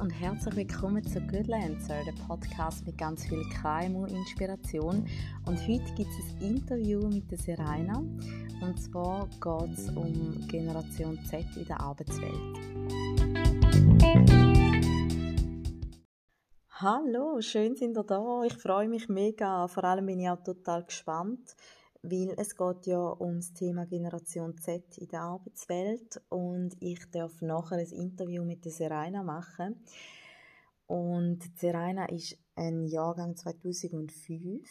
und herzlich willkommen zu Goodlancer, der Podcast mit ganz viel KMU-Inspiration. Und heute gibt es ein Interview mit der Serena. Und zwar geht es um Generation Z in der Arbeitswelt. Hallo, schön sind ihr da. Ich freue mich mega. Vor allem bin ich auch total gespannt, weil es geht ja um das Thema Generation Z in der Arbeitswelt und ich darf nachher ein Interview mit der Serena machen. Und Serena ist ein Jahrgang 2005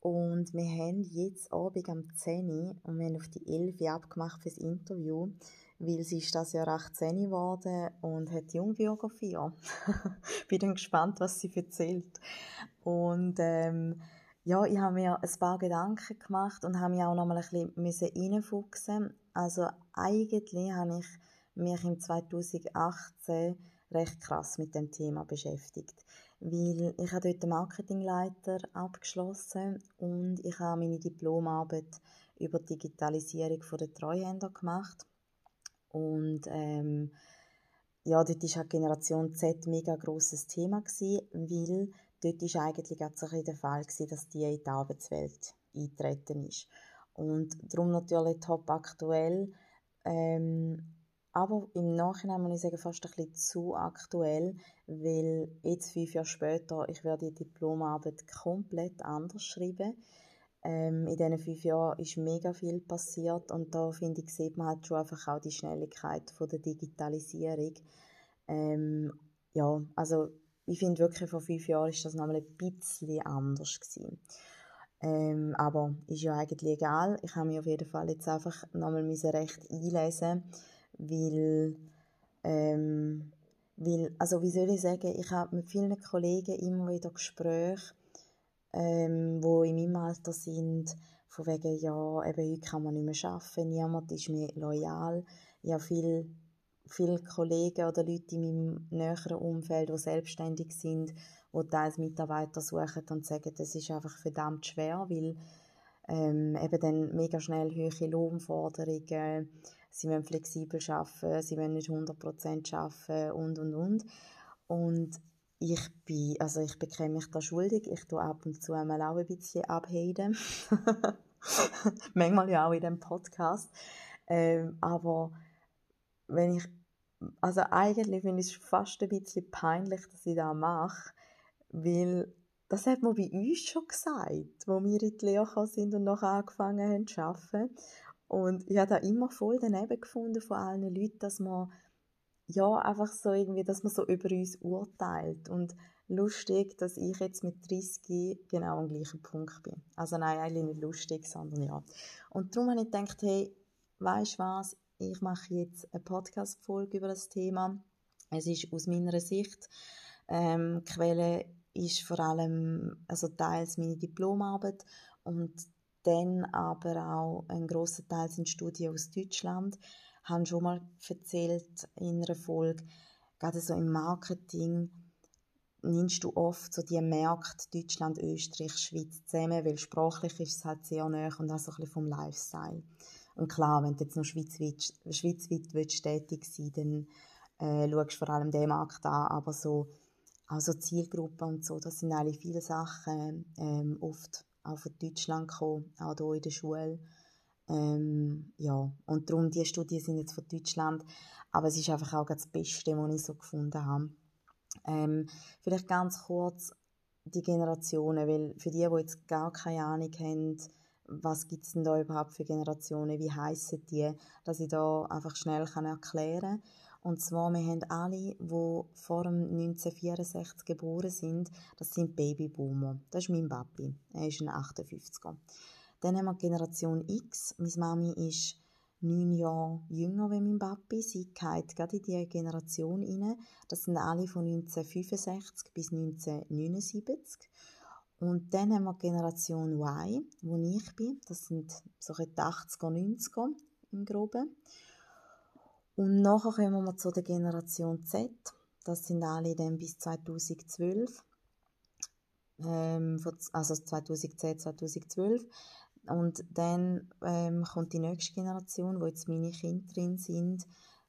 und wir haben jetzt Abend am 10 und wir haben auf die 11 abgemacht für das Interview, weil sie ist das Jahr 18 geworden und hat Jungbiografie. Bin dann gespannt, was sie erzählt. Und ähm, ja, ich habe mir ein paar Gedanken gemacht und habe mich auch noch mal ein bisschen reinfuchsen. Also eigentlich habe ich mich im 2018 recht krass mit dem Thema beschäftigt, weil ich habe dort den Marketingleiter abgeschlossen und ich habe meine Diplomarbeit über Digitalisierung der Treuhänder gemacht und ähm, ja, dort war halt Generation Z ein mega grosses Thema gewesen, weil dort war eigentlich auch der Fall, gewesen, dass die in die Arbeitswelt eintreten ist. Und darum natürlich top aktuell, ähm, aber im Nachhinein muss ich sagen, fast ein bisschen zu aktuell, weil jetzt, fünf Jahre später, ich werde die Diplomarbeit komplett anders schreiben. Ähm, in diesen fünf Jahren ist mega viel passiert und da, finde ich, sieht man halt schon einfach auch die Schnelligkeit von der Digitalisierung. Ähm, ja, also ich finde wirklich, vor fünf Jahren ist das nochmal ein bisschen anders gewesen. Ähm, aber ist ja eigentlich egal. Ich habe mich auf jeden Fall jetzt einfach nochmal recht einlesen, weil, ähm, weil, also wie soll ich sagen, ich habe mit vielen Kollegen immer wieder Gespräche, ähm, wo in meinem Alter sind, von wegen, ja, eben heute kann man nicht mehr arbeiten, niemand ist mehr loyal. Habe viel viele Kollegen oder Leute in meinem näheren Umfeld, die selbstständig sind, die teils Mitarbeiter suchen und sagen, das ist einfach verdammt schwer, weil ähm, eben dann mega schnell hohe Lohnforderungen, sie wollen flexibel arbeiten, sie wollen nicht 100% arbeiten und, und, und. Und ich bin, also ich bekäme mich da schuldig, ich tue ab und zu einmal auch ein bisschen abhaten. Manchmal ja auch in dem Podcast. Ähm, aber wenn ich, also eigentlich finde ich es fast ein bisschen peinlich, dass ich das mache, weil das hat man bei uns schon gesagt, wo wir in die Lehre sind und noch angefangen haben zu arbeiten. Und ich habe da immer voll daneben gefunden von allen Leuten, dass man ja einfach so irgendwie, dass man so über uns urteilt und lustig, dass ich jetzt mit 30 genau am gleichen Punkt bin. Also nein, eigentlich nicht lustig, sondern ja. Und darum habe ich gedacht, hey, weißt du was, ich mache jetzt eine Podcast-Folge über das Thema. Es ist aus meiner Sicht, ähm, Quelle ist vor allem, also teils meine Diplomarbeit und dann aber auch ein grosser Teil sind Studien aus Deutschland. Ich habe schon mal erzählt in einer Folge, gerade so im Marketing, nimmst du oft so die Märkte Deutschland, Österreich, Schweiz zusammen, weil sprachlich ist es halt sehr nah und auch so ein bisschen vom Lifestyle. Und klar, wenn du jetzt noch schweizweit, schweizweit willst, tätig sein dann äh, schaust du vor allem den Markt an, aber so also Zielgruppen und so, das sind eigentlich viele Sachen ähm, oft auch von Deutschland gekommen, auch hier in der Schule. Ähm, ja, und darum, die Studien sind jetzt von Deutschland, aber es ist einfach auch das Beste, was ich so gefunden habe. Ähm, vielleicht ganz kurz die Generationen, weil für die, die jetzt gar keine Ahnung haben, was gibt es denn da überhaupt für Generationen, wie heissen die, dass ich da einfach schnell kann erklären kann. Und zwar, wir haben alle, die vor dem 1964 geboren sind, das sind Babyboomer. Das ist mein Papi, er ist ein 58er. Dann haben wir Generation X, meine Mami ist neun Jahre jünger als mein Papi. Sie geht gerade in diese Generation rein. Das sind alle von 1965 bis 1979. Und dann haben wir die Generation Y, wo ich bin. Das sind so die 80er, 90er im Groben. Und nachher kommen wir zu der Generation Z. Das sind alle dann bis 2012. Ähm, also 2010, 2012. Und dann ähm, kommt die nächste Generation, wo jetzt meine Kinder drin sind.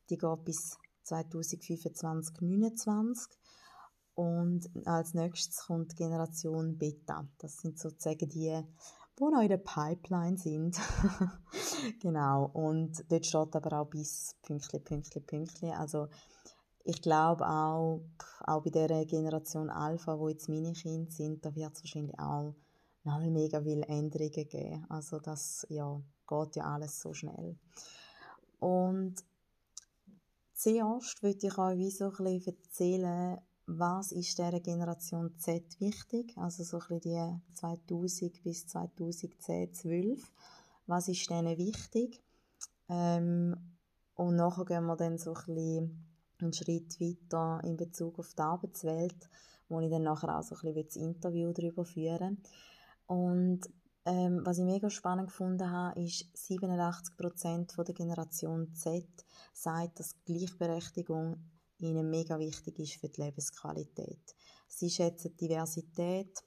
Die geht bis 2025, 2029. Und als nächstes kommt Generation Beta. Das sind sozusagen die, die noch in der Pipeline sind. genau. Und dort steht aber auch bis Pünktli, Pünktli, Pünktli. Also ich glaube auch, auch bei der Generation Alpha, wo jetzt meine Kinder sind, da wird es wahrscheinlich auch noch mega viele Änderungen geben. Also das ja, geht ja alles so schnell. Und zuerst würde ich euch wie so ein bisschen erzählen, was ist dieser Generation Z wichtig, also so ein die 2000 bis 2010, 12. Was ist denen wichtig? Ähm, und nachher gehen wir dann so ein bisschen einen Schritt weiter in Bezug auf die Arbeitswelt, wo ich dann nachher auch so ein bisschen das Interview darüber führen Und ähm, was ich mega spannend gefunden habe, ist, 87% der Generation Z sagt, dass Gleichberechtigung ihnen mega wichtig ist für die Lebensqualität. Sie schätzen Diversität,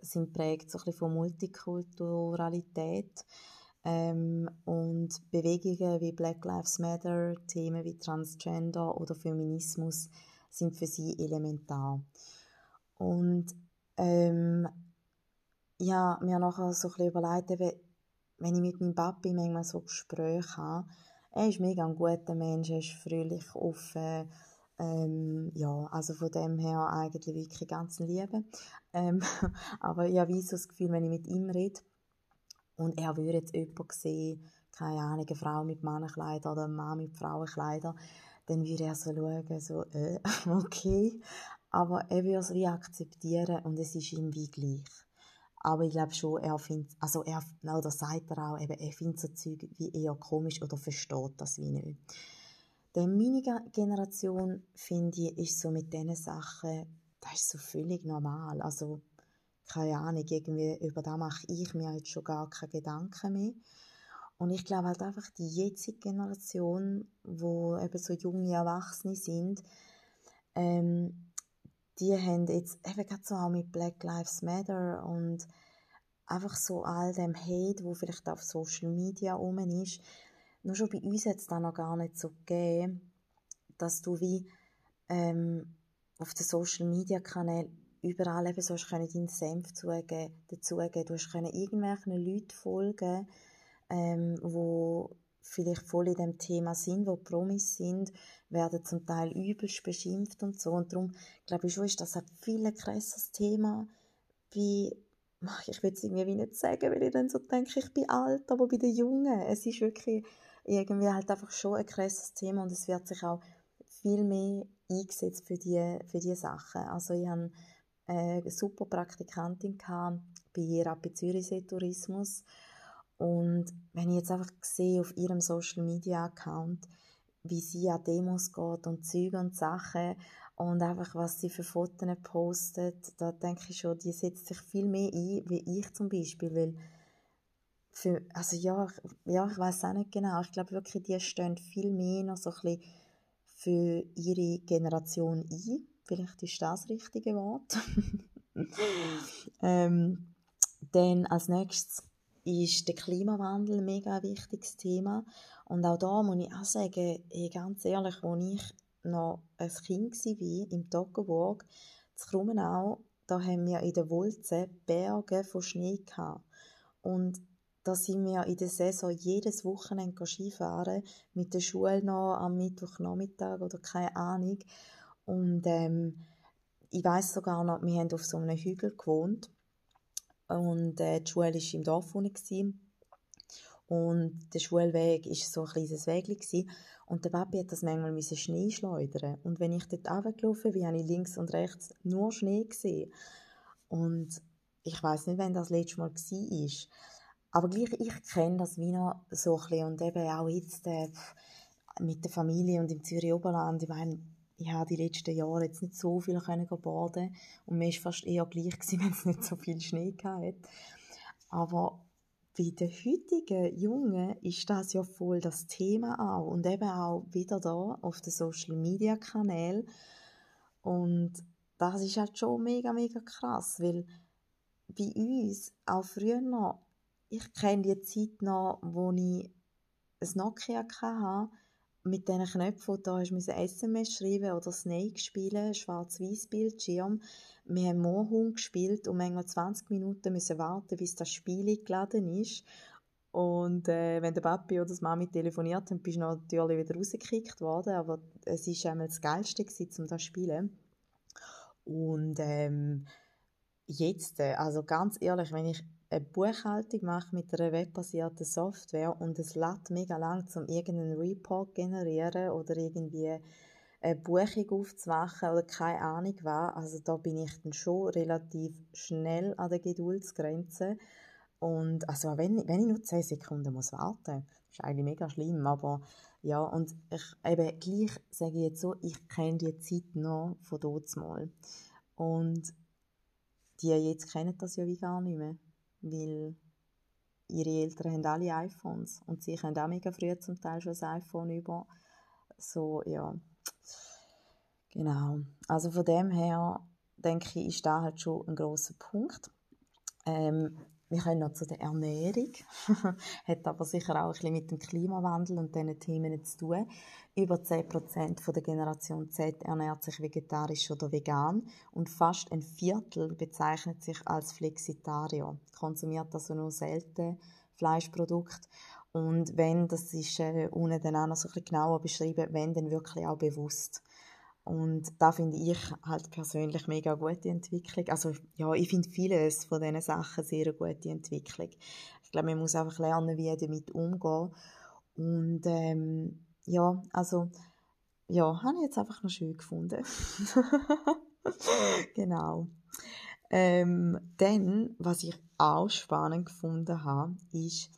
sind prägt so von Multikulturalität, ähm, und Bewegungen wie Black Lives Matter, Themen wie Transgender oder Feminismus sind für sie elementar. Und ähm, ja, mir nachher so ein bisschen überlegt, wenn ich mit meinem Papi manchmal so Gespräche habe, er ist mega ein guter Mensch, er ist fröhlich, offen, ähm, ja, also von dem her eigentlich wirklich ganz Liebe. Ähm, aber ich habe so das Gefühl, wenn ich mit ihm rede, und er würde jetzt jemanden sehen, keine Ahnung, eine Frau mit Mannenkleidern oder ein Mann mit Frauenkleidern, dann würde er so schauen, so, äh, okay. Aber er würde es wie akzeptieren und es ist ihm wie gleich. Aber ich glaube schon, er findet, also er, oder sagt er auch, eben, er findet so Zeug wie eher komisch oder versteht das wie nicht. Denn meine Generation, finde ich, ist so mit diesen Sachen, das ist so völlig normal. Also, keine Ahnung, irgendwie über das mache ich mir jetzt schon gar keine Gedanken mehr. Und ich glaube halt einfach, die jetzige Generation, wo eben so junge Erwachsene sind, ähm, die haben jetzt eben gerade so auch mit Black Lives Matter und einfach so all dem Hate, wo vielleicht auf Social Media rum ist, nur schon bei uns hat es da noch gar nicht so gegeben, dass du wie ähm, auf den Social Media Kanälen überall eben so hast deinen Senf zugeben, dazugeben. Du hast können irgendwelchen Leuten folgen, ähm, wo vielleicht voll in dem Thema sind, wo Promis sind, werden zum Teil übelst beschimpft und so. Und darum glaube ich schon, ist das ein viel krasses Thema, wie ich will es irgendwie nicht sagen, weil ich dann so denke, ich bin alt, aber bei den Jungen, es ist wirklich irgendwie halt einfach schon ein krasses Thema und es wird sich auch viel mehr eingesetzt für die, für die Sachen. Also ich habe eine super Praktikantin bei Rapid Zürichsee Tourismus. Und wenn ich jetzt einfach sehe auf ihrem Social Media Account, wie sie an Demos geht und Züge und Sachen und einfach was sie für Fotos postet, da denke ich schon, die setzt sich viel mehr ein, wie ich zum Beispiel, weil für, also ja, ja, ich weiß auch nicht genau, ich glaube wirklich, die stehen viel mehr noch so ein bisschen für ihre Generation ein. Vielleicht ist das das richtige Wort. ähm, dann als nächstes ist der Klimawandel ein mega wichtiges Thema. Und auch da muss ich auch sagen, ey, ganz ehrlich, als ich noch ein Kind war, im Toggenburg, zu Krummenau, da haben wir in der Wulze Berge von Schnee gehabt. Und da sind wir in der Saison jedes Wochenende Skifahren, mit der Schule noch am Mittwochnachmittag oder keine Ahnung. Und ähm, ich weiß sogar noch, wir haben auf so einem Hügel gewohnt und äh, die Schule war im Dorf unten. Und der Schulweg war so ein kleines Weg. Und der Papi hat das manchmal Schnee schleudern. Und wenn ich dort runtergelaufen bin, habe ich links und rechts nur Schnee gesehen. Und ich weiß nicht, wann das letzte Mal war. Aber gleich, ich kenne das wie noch so ein bisschen. Und eben auch jetzt äh, mit der Familie und im Zürich Oberland. Ich meine, ich habe die letzten Jahre jetzt nicht so viel können baden. Und mir war fast eher gleich gewesen, wenn es nicht so viel Schnee gab. Aber bei den heutigen Jungen ist das ja voll das Thema auch. Und eben auch wieder da auf den Social Media Kanälen. Und das ist halt schon mega mega krass, weil bei uns auch früher noch, ich kenne die Zeit noch, wo ich ein Nokia hatte mit diesen Knöpfen, da hast du SMS schreiben oder Snake spielen, schwarz-weiß Bildschirm. Wir haben Moorhund gespielt und manchmal 20 Minuten müssen warten, bis das Spiel geladen ist. Und äh, wenn der Papi oder die Mami telefoniert haben, bist du natürlich wieder rausgekickt worden, aber es war einmal das Geilste, gewesen, um das zu spielen. Und ähm, jetzt, äh, also ganz ehrlich, wenn ich eine Buchhaltung mache mit einer webbasierten Software und es lädt mega lang, um irgendeinen Report zu generieren oder irgendwie eine Buchung aufzumachen oder keine Ahnung was, also da bin ich dann schon relativ schnell an der Geduldsgrenze. Und also wenn, wenn ich nur 10 Sekunden muss warten, ist eigentlich mega schlimm, aber ja, und ich eben gleich sage ich jetzt so, ich kenne die Zeit noch von dort mal. Und die jetzt kennen das ja wie gar nicht mehr, weil ihre Eltern haben alle iPhones und sie haben auch mega früh zum Teil schon das iPhone über. So, ja. Genau. Also von dem her denke ich, ist da halt schon ein großer Punkt. Ähm, wir können noch zu der Ernährung. Hat aber sicher auch ein bisschen mit dem Klimawandel und diesen Themen zu tun. Über 10% der Generation Z ernährt sich vegetarisch oder vegan und fast ein Viertel bezeichnet sich als Flexitarier, konsumiert also nur selten Fleischprodukte. Und wenn, das ist äh, unten dann auch noch so ein bisschen genauer beschrieben, wenn, dann wirklich auch bewusst. Und da finde ich halt persönlich mega gute Entwicklung. Also ja, ich finde vieles von diesen Sachen sehr gute Entwicklung. Ich glaube, man muss einfach lernen, wie damit umgehen. Und ähm, ja, also ja, habe ich jetzt einfach noch schön gefunden. genau. Ähm, dann, was ich auch spannend gefunden habe, ist,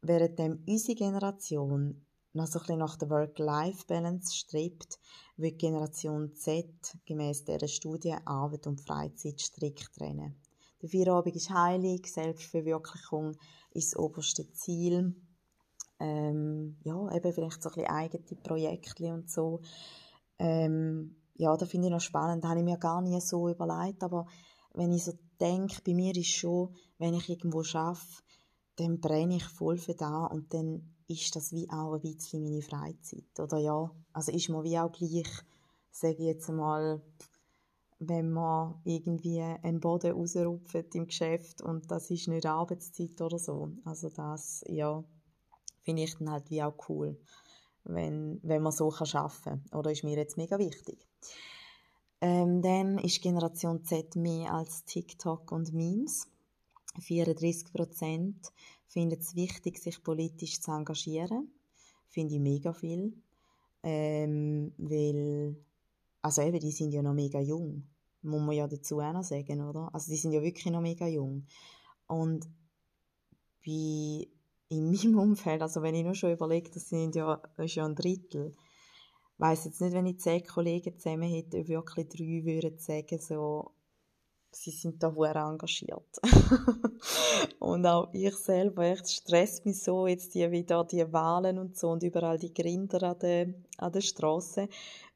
während unsere Generation noch so ein bisschen nach der Work-Life-Balance strebt, wird Generation Z gemäß dieser Studie Arbeit und Freizeit strikt trennen. Der Feierabend ist heilig, Selbstverwirklichung ist das oberste Ziel. Ähm, ja, eben vielleicht so ein bisschen eigene Projekte und so. Ähm, ja, das finde ich noch spannend. Das habe ich mir gar nicht so überlegt, aber wenn ich so denke, bei mir ist schon, wenn ich irgendwo arbeite, dann brenne ich voll für da und dann ist das wie auch ein bisschen meine Freizeit. Oder ja, also ist mir wie auch gleich, sage ich jetzt mal, wenn man irgendwie einen Boden rausrupft im Geschäft und das ist nicht Arbeitszeit oder so. Also das, ja, finde ich dann halt wie auch cool, wenn, wenn man so kann arbeiten kann. Oder ist mir jetzt mega wichtig. Ähm, dann ist Generation Z mehr als TikTok und Memes. 34 Prozent finden es wichtig, sich politisch zu engagieren. Finde ich mega viel. Ähm, weil, also eben, die sind ja noch mega jung. Muss man ja dazu auch noch sagen, oder? Also die sind ja wirklich noch mega jung. Und bei, in meinem Umfeld, also wenn ich nur schon überlege, das sind ja, das ist ja ein Drittel, ich weiss jetzt nicht, wenn ich zehn Kollegen zusammen hätte, ob wirklich drei würden sagen, so, sie sind da sehr engagiert. und auch ich selber, echt stresst mich so, jetzt die, wieder die Wahlen und so und überall die Grinder an der, an der Straße,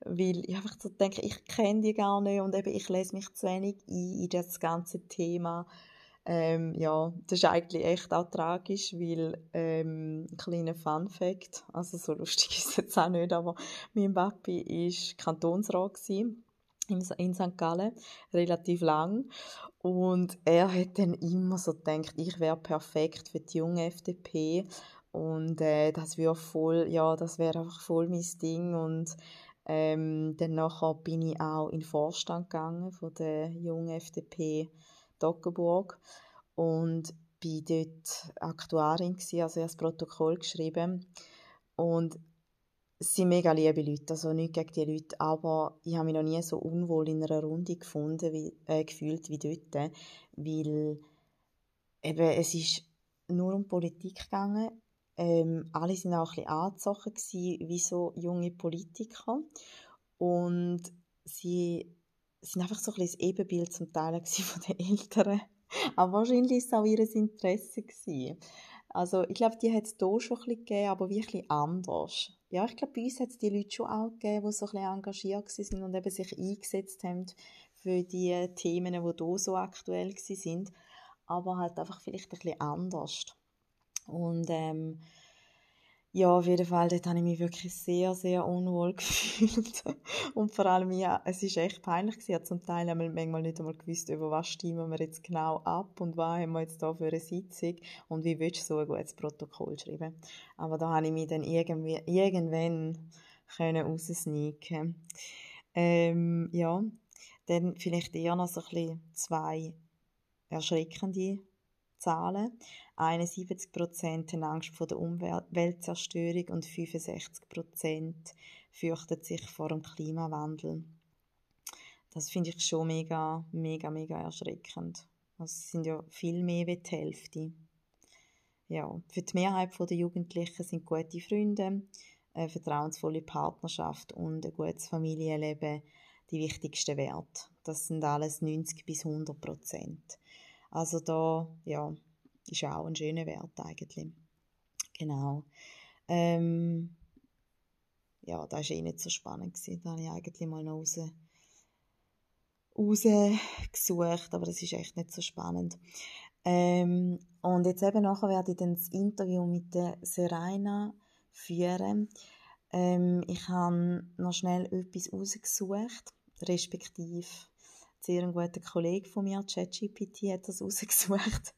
weil ich einfach so denke, ich kenne die gar nicht und eben ich lese mich zu wenig ein in das ganze Thema. Ähm, ja, das ist eigentlich echt auch tragisch, weil, ähm, ein kleiner Fun Fact, also so lustig ist es jetzt auch nicht, aber mein Papi war Kantonsrat gewesen in St. Gallen, relativ lang. Und er hat dann immer so gedacht, ich wäre perfekt für die junge FDP. Und äh, das wäre voll, ja, das wäre einfach voll mein Ding. Und ähm, dann nachher bin ich auch in den Vorstand gegangen von der jungen FDP Dockenburg und bin dort Aktuarin gewesen, also das Protokoll geschrieben. Und es sind mega liebe Leute, also nicht gegen die Leute, aber ich habe mich noch nie so unwohl in einer Runde gefunden, wie, äh, gefühlt wie dort, weil eben, es ist nur um Politik gegangen. Ähm, alle waren auch ein bisschen angezogen wie so junge Politiker und sie sind einfach so ein bisschen das Ebenbild zum Teil von den Eltern. Aber wahrscheinlich war es auch ihr Interesse. Gewesen. Also ich glaube, die hat es hier schon ein bisschen gegeben, aber wirklich anders. Ja, ich glaube, bei uns hat es die Leute schon auch gegeben, die so ein bisschen engagiert waren und eben sich eingesetzt haben für die Themen, die hier so aktuell sind, aber halt einfach vielleicht ein bisschen anders. Und ähm, ja, auf jeden Fall, dort habe ich mich wirklich sehr, sehr unwohl gefühlt. Und vor allem, ja, es ist echt peinlich gewesen. Zum Teil haben wir manchmal nicht einmal gewusst, über was stimmen wir jetzt genau ab und was haben wir jetzt da für eine Sitzung und wie willst du so ein gutes Protokoll schreiben. Aber da habe ich mich dann irgendwie, irgendwann können raussneaken. Ähm, ja, dann vielleicht eher noch so ein bisschen zwei erschreckende Zahlen. 71% haben Angst vor der Umweltzerstörung und 65% fürchten sich vor dem Klimawandel. Das finde ich schon mega, mega, mega erschreckend. Also es sind ja viel mehr wie die Hälfte. Ja, für die Mehrheit der Jugendlichen sind gute Freunde, eine vertrauensvolle Partnerschaft und ein gutes Familienleben die wichtigsten Werte. Das sind alles 90 bis 100 Prozent. Also da, ja, ist auch ein schöner Wert eigentlich. Genau. Ähm, ja, das war eh nicht so spannend. Gewesen. Da habe ich eigentlich mal noch raus, rausgesucht, aber das ist echt nicht so spannend. Ähm, und jetzt eben nachher werde ich dann das Interview mit der Serena führen. Ähm, ich habe noch schnell etwas rausgesucht, respektive sehr ein guter Kollege von mir, ChatGPT, hat das rausgesucht.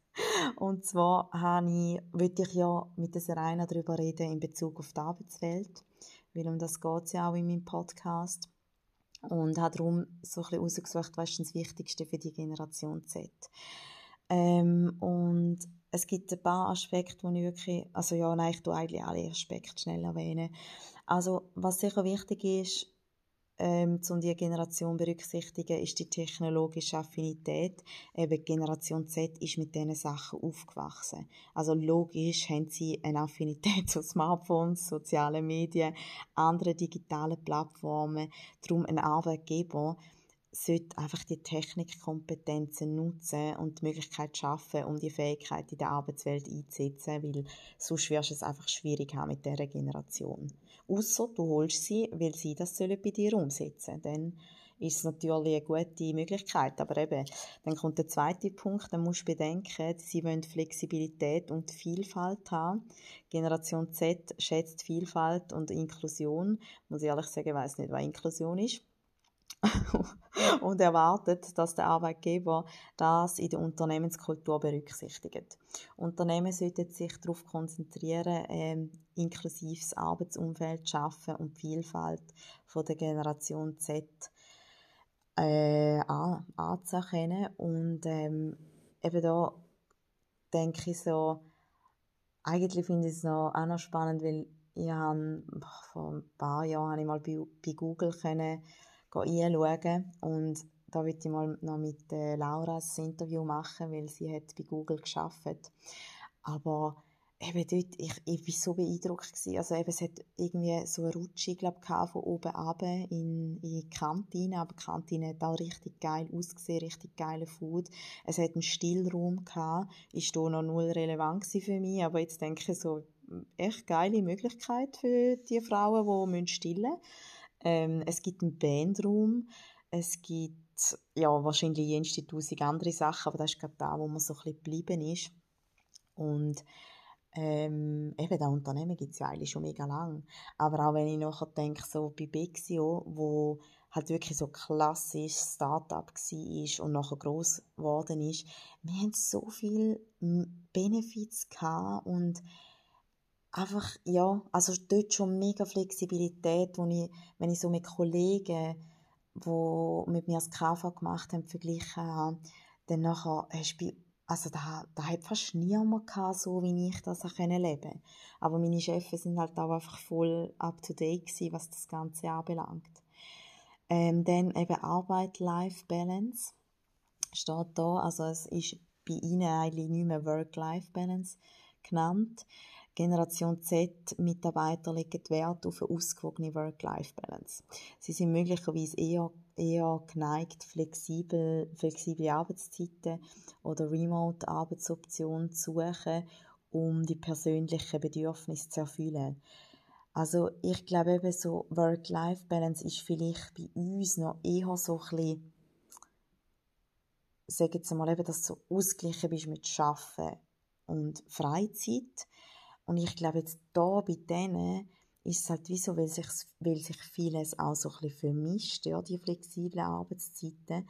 Und zwar habe ich, wollte ich ja mit der Serena darüber reden in Bezug auf die Arbeitswelt, weil um das geht es ja auch in meinem Podcast. Und habe darum so ein rausgesucht, was ist das Wichtigste für die Generation Z. Ähm, und es gibt ein paar Aspekte, die ich wirklich, also ja, nein, ich tue eigentlich alle Aspekte schnell erwähnen. Also, was sicher wichtig ist, ähm, um diese Generation berücksichtigen, ist die technologische Affinität. Eben Generation Z ist mit diesen Sachen aufgewachsen. Also logisch haben sie eine Affinität zu Smartphones, sozialen Medien, anderen digitalen Plattformen. Darum ein Arbeitgeber sollte einfach die Technikkompetenzen nutzen und die Möglichkeit schaffen, um die Fähigkeit in der Arbeitswelt einzusetzen, weil sonst wirst du es einfach schwierig haben mit dieser Generation. Außer du holst sie, weil sie das sollen bei dir umsetzen Dann ist es natürlich eine gute Möglichkeit. Aber eben, dann kommt der zweite Punkt, dann musst du bedenken, sie wollen Flexibilität und Vielfalt haben. Generation Z schätzt Vielfalt und Inklusion. Muss ich ehrlich sagen, ich weiss nicht, was Inklusion ist. und erwartet, dass der Arbeitgeber das in der Unternehmenskultur berücksichtigt. Unternehmen sollten sich darauf konzentrieren, ähm, inklusives Arbeitsumfeld schaffen und die Vielfalt von der Generation Z äh, an, anzuerkennen. Und ähm, eben da denke ich so, eigentlich finde ich es noch, auch noch spannend, weil ich habe, vor ein paar Jahren habe ich mal bei, bei Google können, einschauen und da würde ich mal noch mit äh, Laura ein Interview machen, weil sie hat bei Google geschafft. Aber eben dort, ich, ich war so beeindruckt gewesen. Also eben, es hat irgendwie so eine Rutsche, glaube ich, von oben runter in, in die Kantine, aber die Kantine hat auch richtig geil ausgesehen, richtig geile Food. Es hat einen Stillraum gehabt, ist da noch null relevant für mich, aber jetzt denke ich so, echt geile Möglichkeit für die Frauen, die stillen müssen. Ähm, es gibt einen Bandraum, es gibt ja, wahrscheinlich jenste tausend andere Sachen, aber das ist gerade da, wo man so ein bisschen geblieben ist. Und ähm, eben, das Unternehmen gibt es ja eigentlich schon mega lang. Aber auch wenn ich nachher denke, so bei Bexio, wo halt wirklich so klassisch Start-up war und nachher gross geworden ist, wir haben so viele Benefits gehabt und einfach, ja, also dort schon mega Flexibilität, wo ich, wenn ich so mit Kollegen, die mit mir das KV gemacht haben, verglichen habe, dann nachher hast du also da, da hat fast niemand gehabt, so wie ich das leben konnte. Aber meine Chefs sind halt auch einfach voll up to date gewesen, was das Ganze anbelangt. Ähm, dann eben Arbeit-Life-Balance steht da, also es ist bei ihnen eigentlich nicht mehr Work-Life-Balance genannt. Generation Z Mitarbeiter legen Wert auf eine ausgewogene Work-Life-Balance. Sie sind möglicherweise eher, eher geneigt, flexibel, flexible Arbeitszeiten oder Remote-Arbeitsoptionen zu suchen, um die persönlichen Bedürfnisse zu erfüllen. Also ich glaube eben so Work-Life-Balance ist vielleicht bei uns noch eher so ein bisschen, sage jetzt mal eben, dass du so ausgeglichen bist mit Schaffen und Freizeit Und ich glaube jetzt da bei denen ist es halt wie so, weil sich, weil sich vieles auch so ein bisschen vermischt, ja, die flexiblen Arbeitszeiten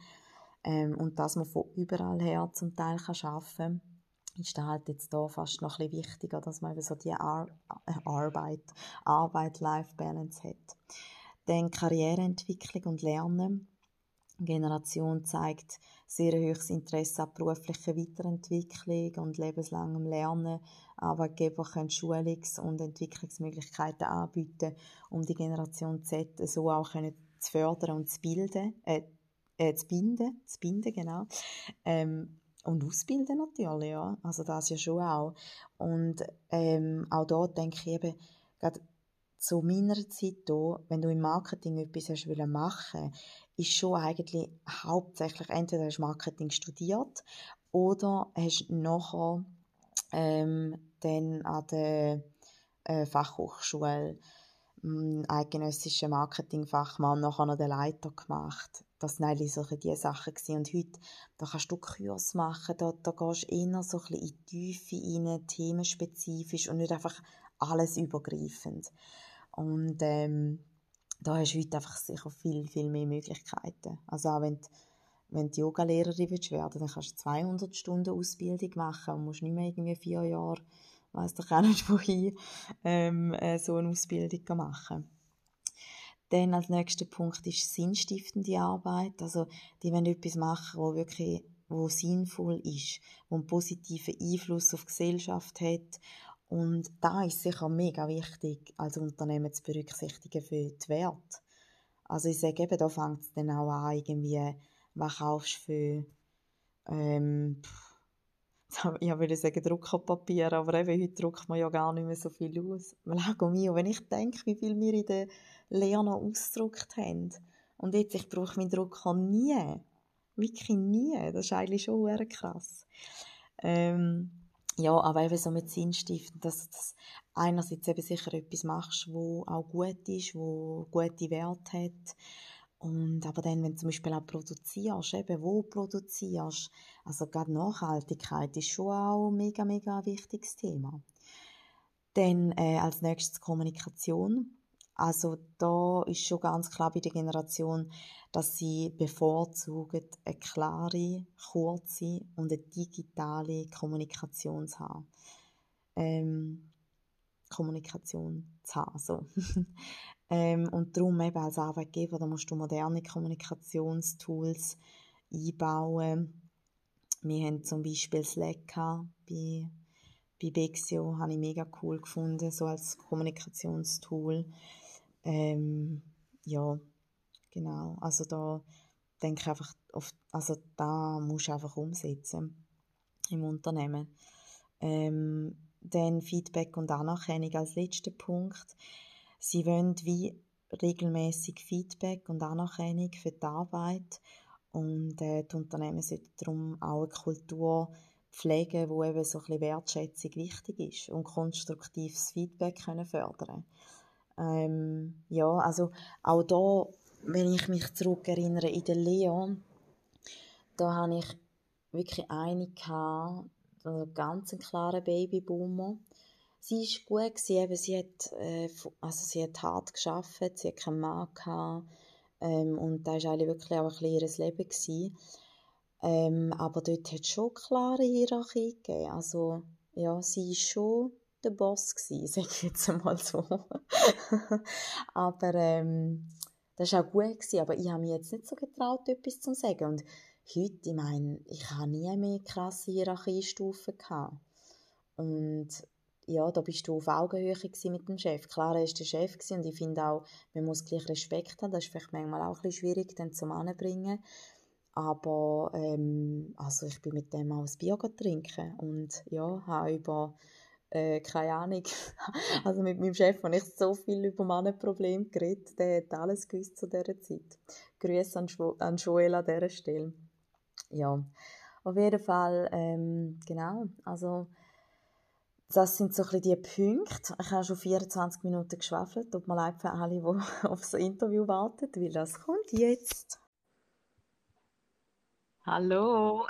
ähm, und dass man von überall her zum Teil kann arbeiten kann, ist da halt jetzt da fast noch ein bisschen wichtiger, dass man eben so die Ar äh, Arbeit, Arbeit-Life-Balance hat. Dann Karriereentwicklung und Lernen. Generation zeigt sehr hohes Interesse an beruflicher Weiterentwicklung und lebenslangem Lernen. Arbeitgeber können Schulungs- und Entwicklungsmöglichkeiten anbieten, um die Generation Z so auch zu fördern und zu bilden, äh, äh, zu binden, zu binden, genau. Ähm, und ausbilden natürlich, ja. Also das ja schon auch. Und ähm, auch da denke ich eben, gerade zu meiner Zeit hier, wenn du im Marketing etwas hast machen ist schon eigentlich hauptsächlich, entweder hast du Marketing studiert oder hast nachher ähm, dann an der äh, Fachhochschule ähm, eidgenössischen Marketingfachmann nachher noch den Leiter gemacht. Das waren eigentlich solche die Sachen gewesen. Und heute, da kannst du Kurs machen, da, da gehst du eher so ein bisschen in die Tiefe rein, themenspezifisch und nicht einfach alles übergreifend. Und ähm, da hast du heute einfach sicher viel, viel mehr Möglichkeiten. Also auch wenn du, wenn du Yoga-Lehrerin werden dann kannst du 200 Stunden Ausbildung machen und musst nicht mehr irgendwie vier Jahre, weiss doch auch nicht wohin, ähm, äh, so eine Ausbildung machen. Dann als nächster Punkt ist sinnstiftende Arbeit. Also, die wollen etwas machen, wo wirklich wo sinnvoll ist, wo einen positiven Einfluss auf die Gesellschaft hat und da ist sicher mega wichtig, als Unternehmen zu berücksichtigen für die Werte. Also ich sage eben, da fängt es dann auch an, irgendwie, was kaufst du für, ähm, ich würde sagen Druckerpapier, aber eben heute druckt man ja gar nicht mehr so viel aus. Mio, wenn ich denke, wie viel wir in der Lehre noch ausgedruckt haben. Und jetzt, ich brauche meinen Drucker nie. Wirklich nie. Das ist eigentlich schon krass. Ähm, ja, aber eben so mit Sinnstiften, dass du einerseits eben sicher etwas machst, wo auch gut ist, wo gute Werte hat. Und aber dann, wenn du zum Beispiel auch produzierst, eben wo produzierst, also gerade Nachhaltigkeit ist schon auch ein mega, mega wichtiges Thema. Dann äh, als nächstes Kommunikation. Also da ist schon ganz klar bei der Generation, dass sie bevorzugen, eine klare, kurze und eine digitale Kommunikation zu haben. Ähm, Kommunikation zu haben. So. ähm, und darum eben als Arbeitgeber, da musst du moderne Kommunikationstools einbauen. Wir haben zum Beispiel Slack bei, bei Bexio, habe ich mega cool gefunden, so als Kommunikationstool. Ähm, ja, genau. Also da denke ich einfach, oft, also da musst du einfach umsetzen im Unternehmen. Ähm, dann Feedback und Anerkennung als letzter Punkt. Sie wollen wie regelmäßig Feedback und Anerkennung für die Arbeit und äh, die Unternehmen sollten darum auch eine Kultur pflegen, wo eben so ein bisschen Wertschätzung wichtig ist und konstruktives Feedback können fördern ähm, ja, also auch da, wenn ich mich zurückerinnere, in der Leon, da habe ich wirklich eine gehabt, einen ganz klaren Babyboomer. Sie war gut, gewesen, sie hat, äh, also sie hat hart geschafft, sie hat keinen Mann gehabt, ähm, und da war eigentlich wirklich auch ein bisschen ihr Leben. Gewesen. Ähm, aber dort hat es schon klare Hierarchie gegeben. Also, ja, sie ist schon der Boss gewesen, sage ich jetzt einmal so. aber ähm, das war auch gut, gewesen, aber ich habe mich jetzt nicht so getraut, etwas zu sagen. Und heute, ich meine, ich habe nie mehr krasse Hierarchiestufen gehabt. Und ja, da bist du auf Augenhöhe mit dem Chef. Klar, er war der Chef und ich finde auch, man muss gleich Respekt haben. Das ist vielleicht manchmal auch ein bisschen schwierig, dann zum Anbringen. Aber ähm, also ich bin mit dem auch ein Bier trinken und ja, habe über äh, keine Ahnung. Also mit meinem Chef habe ich so viel über meine Probleme geredet. Der hat alles gewusst zu dieser Zeit. Grüße an, jo an Joel an dieser Stelle. Ja, auf jeden Fall, ähm, genau, also das sind so ein die Punkte. Ich habe schon 24 Minuten geschwafelt. Tut mir leid für alle, die auf das Interview warten, weil das kommt jetzt. Hallo.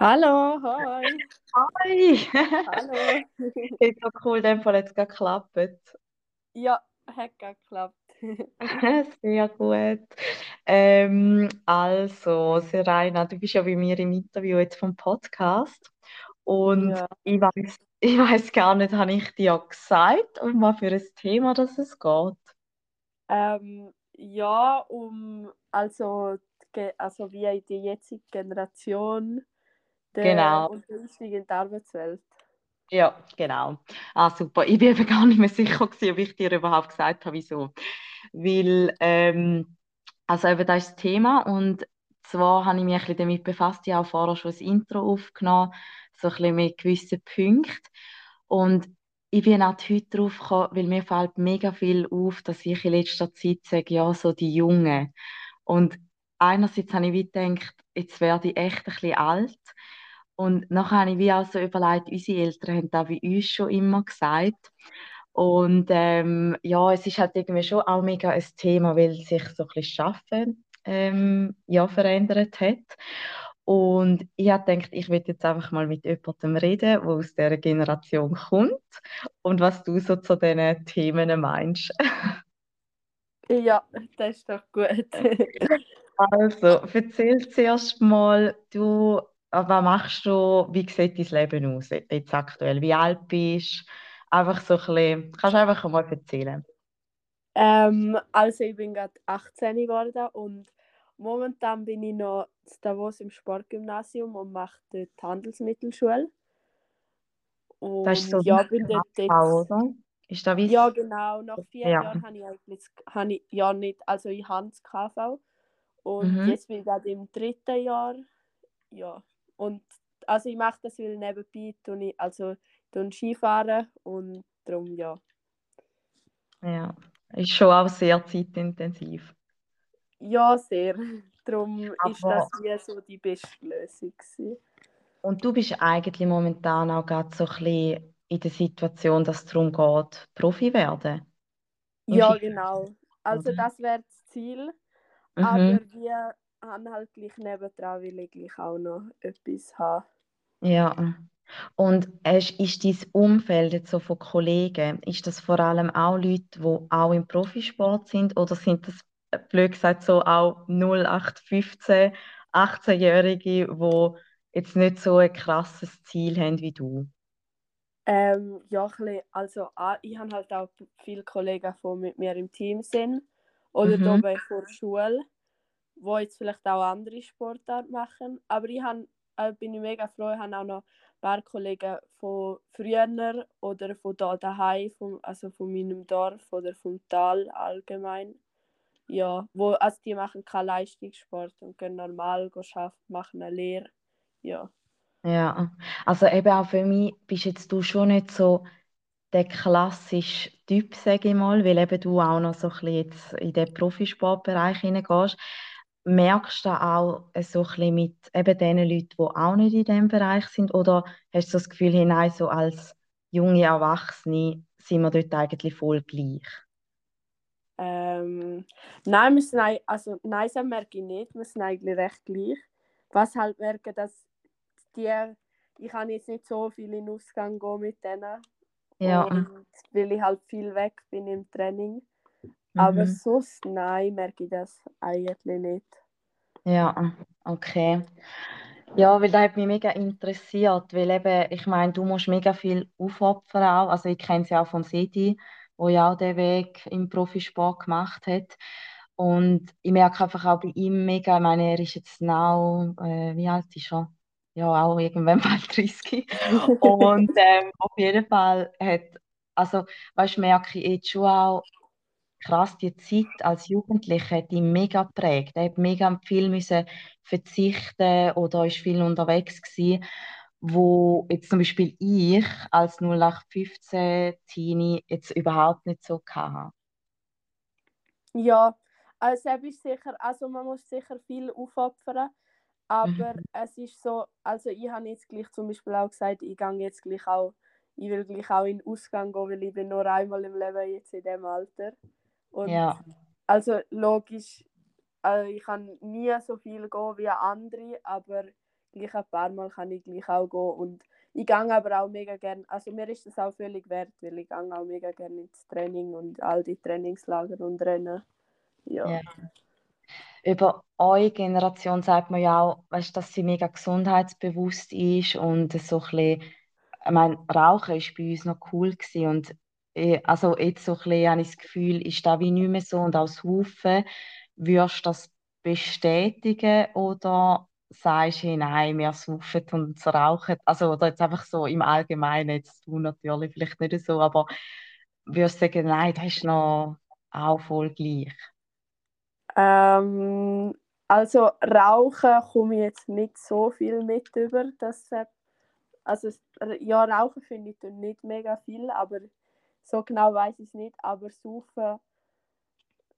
Hallo, hoi. Hi! Hallo. Hey, so cool, Fall hat es geklappt. Ja, hat geklappt. Sehr gut. Ähm, also, Serena, du bist ja bei mir im Interview jetzt vom Podcast. Und Ja, ich weiß, ich weiß gar nicht, habe ich dir gesagt, um was für ein Thema das es geht? ähm, ja, um also, also wie in die jetzige Generation der Genau. Unterrichtung in die Arbeitswelt. Ja, genau. Ah, super. Ich bin eben gar nicht mehr sicher gewesen, ob ich dir überhaupt gesagt habe, wieso. Weil, ähm, also eben das ist das Thema und zwar habe ich mich ein bisschen damit befasst, ich habe auch vorher schon ein Intro aufgenommen, so ein bisschen mit gewissen Punkten. Und ich bin auch heute drauf gekommen, weil mir fällt mega viel auf, dass ich in letzter Zeit sage, ja, so die Jungen. Und einerseits habe ich gedacht, jetzt werde ich echt ein bisschen alt. Und nachher habe ich wie auch so überlegt, unsere Eltern haben das bei uns schon immer gesagt. Und ähm, ja, es ist halt irgendwie schon auch mega ein Thema, weil sich so ein bisschen Arbeiten ähm, ja, verändert hat. Und ich habe gedacht, ich will jetzt einfach mal mit jemandem reden, der aus dieser Generation kommt und was du so zu diesen Themen meinst. Ja, das ist doch gut. Also, erzähl zuerst mal, du, was machst du, wie sieht dein Leben aus jetzt aktuell? Wie alt bist du? Einfach so ein bisschen, kannst du einfach mal erzählen? Ähm, also ich bin gerade 18 geworden und momentan bin ich noch in Davos im Sportgymnasium und mache dort die Handelsmittelschule. Das ist Und so ja, bin dort jetzt oder? Ist das wie Ja, genau. Nach vier Ja. Jahren habe ich eigentlich habe ich, ja nicht, also ich habe das KV und Mhm. jetzt bin ich gerade im dritten Jahr. Ja. Und also ich mache das, weil nebenbei tue ich, also tue Skifahren und darum ja. Ja, ist schon auch sehr zeitintensiv. Ja, sehr. Darum ist Aber- das wie so die beste Lösung. gewesen. Und du bist eigentlich momentan auch gerade so ein bisschen in der Situation, dass es darum geht, Profi werden. Ja, Skifahren, genau. Also oder? das wäre das Ziel. Mhm. Aber wir haben halt gleich nebendran, will ich gleich auch noch etwas haben. Ja. Und ist, ist dein Umfeld jetzt so von Kollegen, ist das vor allem auch Leute, die auch im Profisport sind oder sind das, äh, blöd gesagt, so auch 0815, 18-Jährige, die jetzt nicht so ein krasses Ziel haben wie du? Ähm, ja, also ich habe halt auch viele Kollegen, die mit mir im Team sind oder Mhm. da oben vor der Schule, die jetzt vielleicht auch andere Sportarten machen. Aber ich habe, äh, bin ich mega froh, ich habe auch noch ein paar Kollegen von früher oder von da daheim, vom, also von meinem Dorf oder vom Tal allgemein. Ja, wo, also die machen keinen Leistungssport und können normal arbeiten, machen eine Lehre. Ja. Ja, also eben auch für mich bist jetzt du schon nicht so der klassische Typ, sage ich mal, weil eben du auch noch so ein bisschen jetzt in den Profisportbereich hineingehst. Merkst du auch so ein mit eben den Leuten, die auch nicht in diesem Bereich sind, oder hast du so das Gefühl, hey, nein, so als junge Erwachsene sind wir dort eigentlich voll gleich? Ähm, nein, wir sind, also, nein, das merke ich nicht. Wir sind eigentlich recht gleich. Was halt merke, dass die, ich kann jetzt nicht so viel in den Ausgang gehen mit denen. Ja, Und weil ich halt viel weg bin im Training. Aber mhm. sonst, nein, merke ich das eigentlich nicht. Ja, okay. Ja, weil das hat mich mega interessiert, weil eben, ich meine, du musst mega viel aufopfern auch. Also ich kenne es ja auch vom Sedi, wo ja auch den Weg im Profisport gemacht hat. Und ich merke einfach auch bei ihm mega, ich meine, er ist jetzt now, äh, wie alt ist er? Ja, auch irgendwann bald 30. Und ähm, auf jeden Fall hat, also, weißt du, merke ich jetzt schon auch, krass, die Zeit als Jugendlicher hat ihn mega geprägt. Er hat mega viel müssen verzichten oder ist viel unterwegs gewesen, wo jetzt zum Beispiel ich als 0815 Teenie jetzt überhaupt nicht so hatte. Ja, also es ist sicher, also man muss sicher viel aufopfern, aber Mhm. es ist so, also ich habe jetzt gleich zum Beispiel auch gesagt, ich gehe jetzt gleich auch, ich will gleich auch in den Ausgang gehen, weil ich bin nur einmal im Leben jetzt in dem Alter. Und Ja, also logisch, also ich kann nie so viel gehen wie andere, aber gleich ein paar Mal kann ich gleich auch gehen und ich gehe aber auch mega gerne, also mir ist das auch völlig wert, weil ich gehe auch mega gerne ins Training und all die Trainingslager und Rennen. Ja. Ja. Über eure Generation sagt man ja auch, weißt, dass sie mega gesundheitsbewusst ist und so ein bisschen, ich meine, Rauchen ist bei uns noch cool gewesen und also jetzt so ein bisschen habe ich das Gefühl, ist das wie nicht mehr so und als Haufen würdest du das bestätigen oder sagst du, hey, nein, wir saufen und rauchen, also oder jetzt einfach so im Allgemeinen, jetzt du natürlich vielleicht nicht so, aber würdest du sagen, nein, das ist noch auch voll gleich? Ähm, also Rauchen komme ich jetzt nicht so viel mit über. Das, also ja, Rauchen finde ich nicht mega viel, aber so genau weiß ich es nicht. Aber Saufen,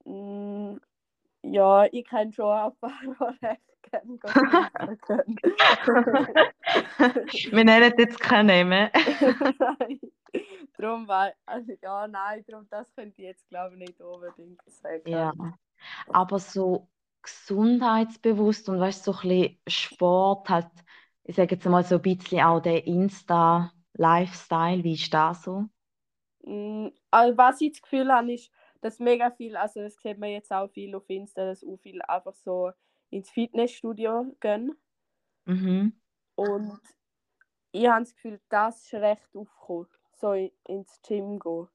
mm, ja, ich kenne schon ein paar, die recht gerne können. Wir nennen jetzt keinen Namen. nein, darum, also, ja, nein, darum, das könnte ich jetzt glaube ich nicht unbedingt sagen. Ja, aber so gesundheitsbewusst und weißt so ein bisschen Sport, halt, ich sage jetzt mal so ein bisschen auch der Insta-Lifestyle, wie ist das so? Mm, also was ich das Gefühl habe, ist, dass mega viel, also das sieht man jetzt auch viel auf Insta, dass auch viel einfach so ins Fitnessstudio gehen. Mhm. Und ich habe das Gefühl, das ist recht aufgekommen, so ins Gym gehen.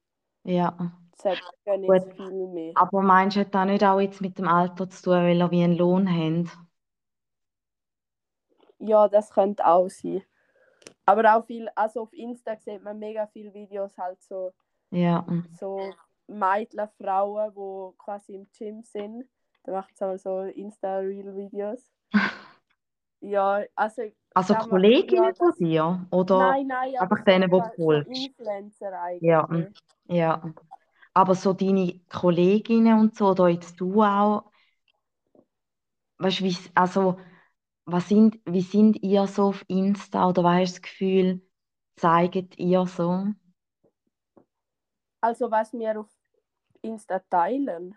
Ja. Jetzt viel mehr. Aber meinst du, hat das nicht auch jetzt mit dem Alter zu tun, weil er wie einen Lohn haben? Ja, das könnte auch sein. Aber auch viel, also auf Insta sieht man mega viele Videos halt so, Ja. so Mädchen, Frauen, die quasi im Gym sind. Da macht es auch so Insta-Real-Videos. Ja, also. Also Kolleginnen ja, von dir? Oder? Nein, nein, aber einfach denen, die du folgst. Influencer eigentlich. Ja. Ja. Aber so deine Kolleginnen und so, oder jetzt du auch, weißt du, wie, also, was sind, wie sind ihr so auf Insta oder du das Gefühl, zeigt ihr so? Also was wir auf Insta teilen.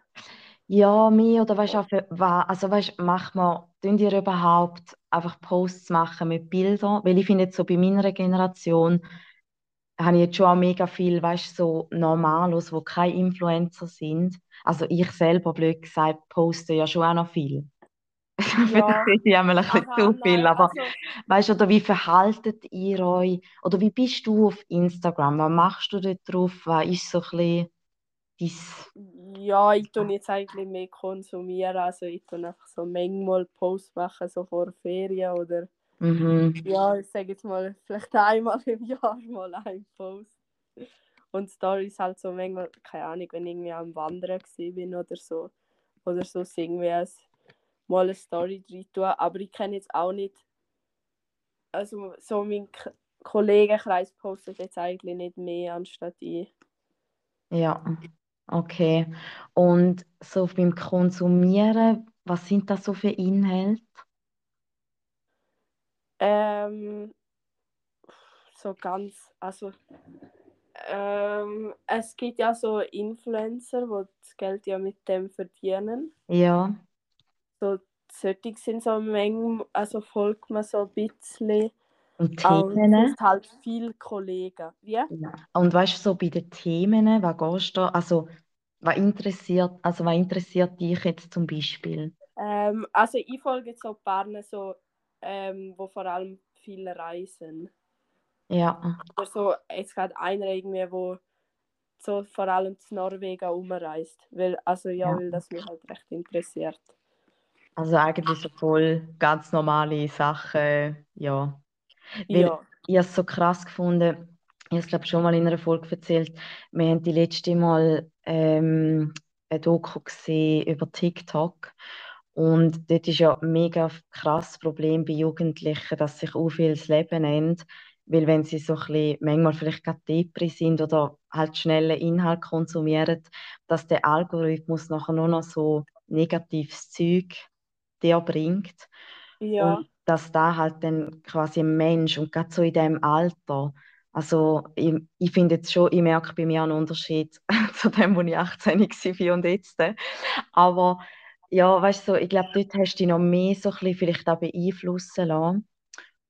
Ja, mir oder weißt du, also weißt, macht man, tun ihr überhaupt einfach Posts machen mit Bildern? Weil ich finde jetzt so bei meiner Generation habe ich jetzt schon auch mega viel, weißt so Normalos, wo keine Influencer sind. Also ich selber, blöd gesagt, poste ja schon auch noch viel. Ja. Vielleicht ja ein bisschen Aha, zu viel, nein, aber also, weißt oder wie verhaltet ihr euch? Oder wie bist du auf Instagram? Was machst du dort drauf? Was ist so ein bisschen dein... ja, ich tue jetzt eigentlich mehr konsumieren. Also ich tue einfach so manchmal Posts machen, so vor Ferien oder Mhm. ja, ich sage jetzt mal, vielleicht einmal im Jahr mal ein Post. Und Stories halt so manchmal, keine Ahnung, wenn ich irgendwie am Wandern bin oder so. Oder so irgendwie als mal eine Story drin tun. Aber ich kenne jetzt auch nicht. Also so mein K Kollegenkreis postet jetzt eigentlich nicht mehr anstatt ich. Ja, okay. Und so beim Konsumieren, was sind das so für Inhalte? Ähm, so ganz, also ähm, es gibt ja so Influencer, die das Geld ja mit dem verdienen. Ja, So, solche sind so Mengen, also folgt man so ein bisschen. und Themen? sonst halt viele Kollegen. Wie? Ja. Und weißt du, so bei den Themen, was gehst du, also was interessiert, also was interessiert dich jetzt zum Beispiel? Ähm, also ich folge jetzt so ein paar, so, ähm, wo vor allem viele reisen. Ja, Oder so, jetzt gerade einer irgendwie, wo so vor allem zu Norwegen umreist. Weil, also ja, Ja. weil das mich halt recht interessiert. Also eigentlich so voll ganz normale Sachen, ja. Weil Ja. ich habe es so krass gefunden, ich habe es glaube schon mal in einer Folge erzählt, wir haben die letzte Mal ähm, eine Doku gesehen über TikTok und dort ist ja ein mega krasses Problem bei Jugendlichen, dass sich auch viel das Leben nimmt, weil wenn sie so ein bisschen, manchmal vielleicht gerade Depri sind oder halt schnelle Inhalt konsumieren, dass der Algorithmus nachher nur noch so negatives Zeug dir bringt. Ja. Und dass da halt dann quasi ein Mensch und gerade so in dem Alter, also ich, ich finde jetzt schon, ich merke bei mir einen Unterschied zu dem, wo ich 18 war und jetzt. Aber ja, weißt du, so, ich glaube, dort hast du dich noch mehr so ein bisschen vielleicht auch beeinflussen lassen.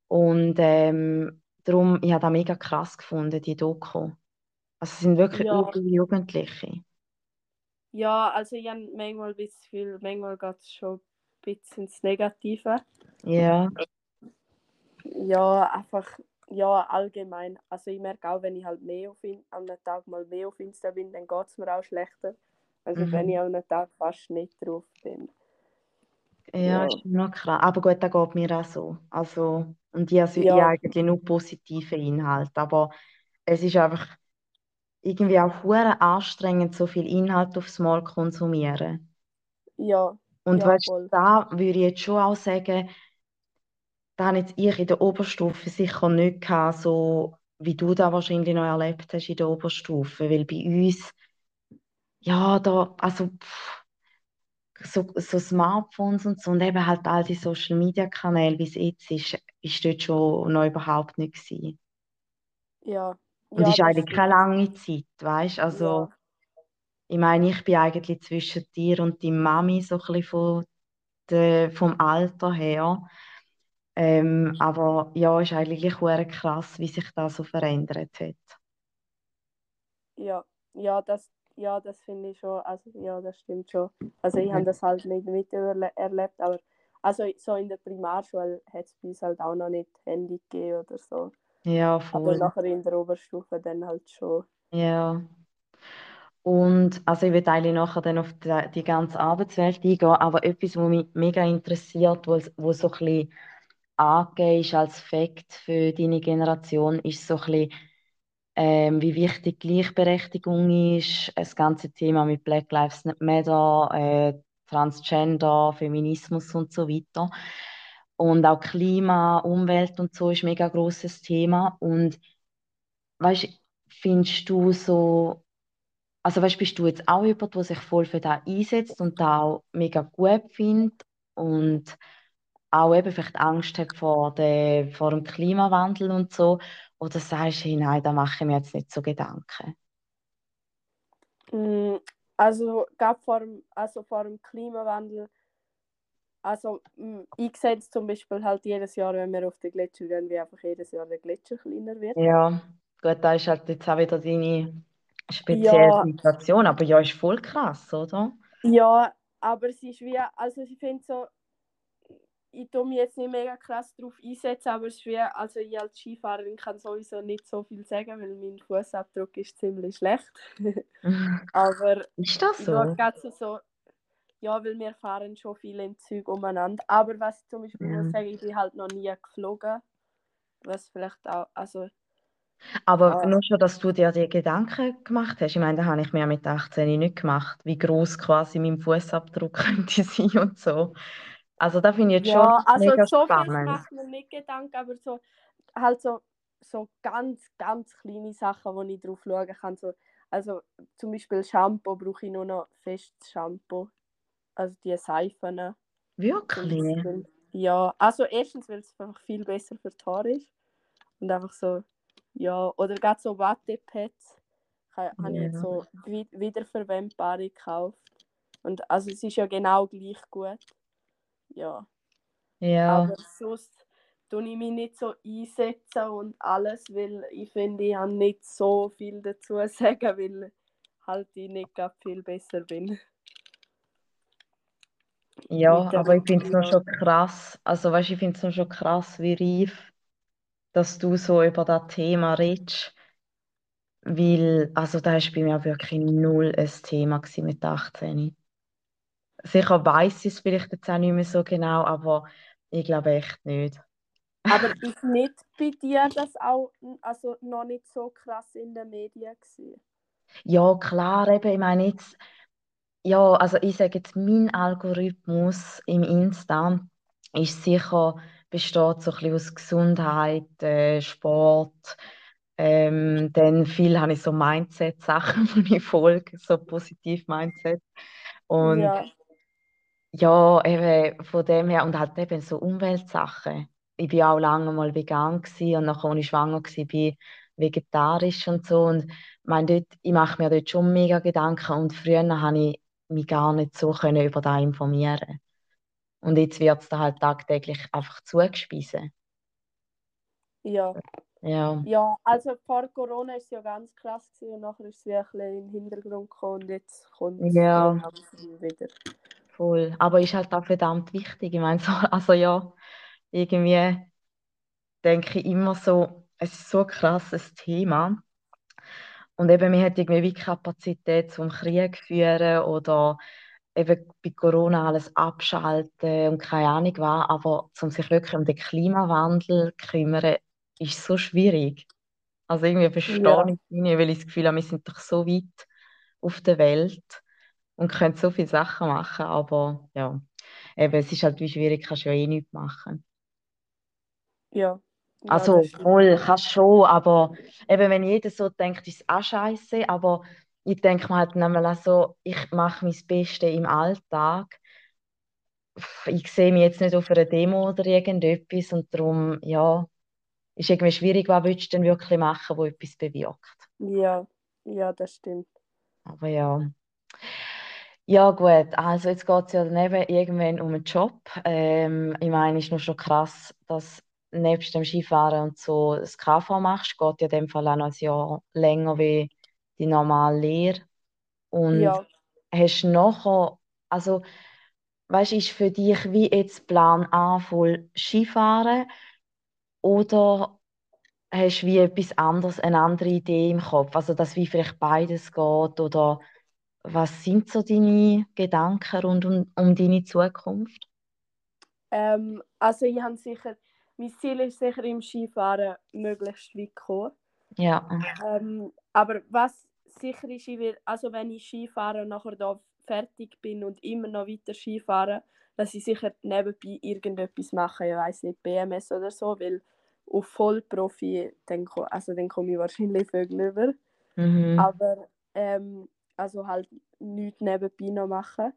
Und ähm, darum, ich habe das mega krass gefunden, die Doku. Also es sind wirklich Ja. Jugendliche. Ja, also ich habe manchmal das Gefühl, manchmal geht es schon bisschen ins Negative. Ja, Ja, einfach, ja, allgemein. Also ich merke auch, wenn ich halt mehr auf in, an einem Tag mal mehr auf Insta bin, dann geht es mir auch schlechter. Also Mhm. wenn ich an einem Tag fast nicht drauf bin. ja, Ja. ist noch krass. Aber gut, das geht mir auch so. Also, und ich habe Ja. eigentlich nur positive Inhalte. Aber es ist einfach irgendwie auch anstrengend, so viel Inhalt aufs Mal konsumieren. Ja, Und ja, weißt du, voll. da würde ich jetzt schon auch sagen, da habe jetzt ich in der Oberstufe sicher nicht gehabt, so wie du da wahrscheinlich noch erlebt hast in der Oberstufe. Weil bei uns, ja, da, also pff, so, so Smartphones und so und eben halt all die Social Media Kanäle, wie es jetzt ist, ist dort schon noch überhaupt nicht gewesen. Ja, Und ja, ist das eigentlich stimmt. keine lange Zeit, weißt du? Also, Ja, ich meine, ich bin eigentlich zwischen dir und deiner Mami so ein bisschen von der, vom Alter her. Ähm, aber ja, ist eigentlich krass, wie sich das so verändert hat. ja, ja, das, ja, das finde ich schon, also ja, das stimmt schon. Also ich habe das halt nicht miterlebt, aber also so in der Primarschule hat es bei uns halt auch noch nicht Handy gegeben oder so. Ja, Aber voll. nachher in der Oberstufe dann halt schon. Ja. Und also ich eigentlich nachher dann auf die, die ganze Arbeitswelt eingehen, aber etwas, was mich mega interessiert, wo so ein bisschen angegeben ist als Fakt für deine Generation, ist so ein bisschen, ähm, wie wichtig Gleichberechtigung ist, das ganze Thema mit Black Lives Matter, äh, Transgender, Feminismus und so weiter. Und auch Klima, Umwelt und so ist ein mega großes Thema. Und weißt, findest du so, also weißt, bist du jetzt auch jemand, der sich voll für das einsetzt und da auch mega gut findet und auch eben vielleicht Angst hat vor, der, vor dem Klimawandel und so? Oder sagst du, hey, nein, da mache ich mir jetzt nicht so Gedanken? Mm, Also, gab vor dem, also vor dem Klimawandel, also ich sehe es zum Beispiel halt jedes Jahr, wenn wir auf den Gletscher gehen, wie einfach jedes Jahr der Gletscher kleiner wird. Ja, gut, da ist halt jetzt auch wieder deine spezielle Ja, Situation, aber ja, ist voll krass, oder? ja, aber es ist wie, also ich finde so, ich tue mich jetzt nicht mega krass darauf einsetzen, aber es ist wie, also ich als Skifahrerin kann sowieso nicht so viel sagen, weil mein Fußabdruck ist ziemlich schlecht. aber Ist das ich so? gerade so, so, ja, weil wir fahren schon viele im Zug umeinander. Aber was ich zum Beispiel Ja. muss sagen, ich bin halt noch nie geflogen. Was vielleicht auch, also, Aber ja, nur schon, dass du dir die Gedanken gemacht hast. Ich meine, da habe ich mir mit 18 nicht gemacht, wie groß quasi mein Fußabdruck könnte sein und so. Also da finde ich jetzt schon ja, also mega so viel spannend. macht mir nicht Gedanken, aber so, halt so, so ganz, ganz kleine Sachen, die ich drauf schauen kann. So, also zum Beispiel Shampoo brauche ich nur noch festes Shampoo. Also die Seifen. Wirklich? Ja, also erstens, weil es einfach viel besser für die Haare ist. Und einfach so, ja, oder gerade so Wattepads ha- habe ich jetzt Ja. so wi- wiederverwendbare gekauft. Und also es ist ja genau gleich gut. Ja, Ja, aber sonst tue ich mich nicht so einsetzen und alles, weil ich finde, ich habe nicht so viel dazu zu sagen, weil halt ich nicht viel besser bin ja, aber ich finde es noch schon krass. Also weißt, ich finde es noch schon krass, wie reif, dass du so über das Thema redest. Weil, also da ist bei mir wirklich null ein Thema mit 18. Sicher weiß ich es vielleicht jetzt auch nicht mehr so genau, aber ich glaube echt nicht. Aber ist nicht bei dir das auch also noch nicht so krass in den Medien gewesen? Ja, klar, eben, ich meine jetzt, ja, also ich sage jetzt, mein Algorithmus im Insta ist sicher, besteht so ein bisschen aus Gesundheit, äh, Sport, ähm, dann viel habe ich so Mindset-Sachen, die ich folge, so Positiv-Mindset. Und Ja, ja, eben von dem her, und halt eben so Umweltsachen. Ich bin auch lange mal vegan gewesen und nachher, als ich schwanger war, bin vegetarisch und so. Und ich meine, dort, ich mache mir dort schon mega Gedanken und früher habe ich mich gar nicht so können über das informieren. Und jetzt wird es da halt tagtäglich einfach zugespiesen. Ja. Ja, Ja, also vor Corona ist es ja ganz krass gewesen und nachher ist es wieder ein bisschen in den Hintergrund gekommen und jetzt kommt es ja, wieder. voll. Aber ist halt auch verdammt wichtig. Ich meine, so, also ja, irgendwie denke ich immer so, es ist so ein krasses Thema. Und eben, wir hätten irgendwie wie Kapazität zum Krieg führen oder eben bei Corona alles abschalten und keine Ahnung was. Aber um sich wirklich um den Klimawandel zu kümmern, ist so schwierig. Also irgendwie verstehe Ja, ich nicht, weil ich das Gefühl habe, wir sind doch so weit auf der Welt und können so viele Sachen machen. Aber ja, eben, es ist halt wie schwierig, kannst du ja eh nichts machen. ja, ja, Also, wohl, kannst schon, aber eben, wenn jeder so denkt, ist es auch scheiße. Aber ich denke mir halt manchmal auch so, ich mache mein Bestes im Alltag. Ich sehe mich jetzt nicht auf einer Demo oder irgendetwas und darum, ja, ist irgendwie schwierig, was willst du denn wirklich machen, wo etwas bewirkt. Ja, ja, das stimmt. Aber ja. Ja, gut, also jetzt geht es ja dann eben irgendwann um einen Job. Ähm, ich meine, ist nur schon krass, dass nebst dem Skifahren und so das KV machst, geht ja in dem Fall auch noch ein Jahr länger wie die normale Lehre. Und Ja, hast nachher, also weißt du, ist für dich wie jetzt Plan A voll Skifahren oder hast du wie etwas anderes, eine andere Idee im Kopf? Also, dass wie vielleicht beides geht oder was sind so deine Gedanken rund um, um deine Zukunft? ähm, also ich habe sicher, mein Ziel ist sicher im Skifahren möglichst weit kommen. Ja, Ähm, aber was sicher ist, will, also wenn ich Skifahre und nachher da fertig bin und immer noch weiter Skifahren, dass ich sicher nebenbei irgendetwas mache, ich weiß nicht, BMS oder so, weil auf Vollprofi, dann, also dann komme ich wahrscheinlich Vögel über. mhm. Aber ähm, also halt nichts nebenbei noch machen.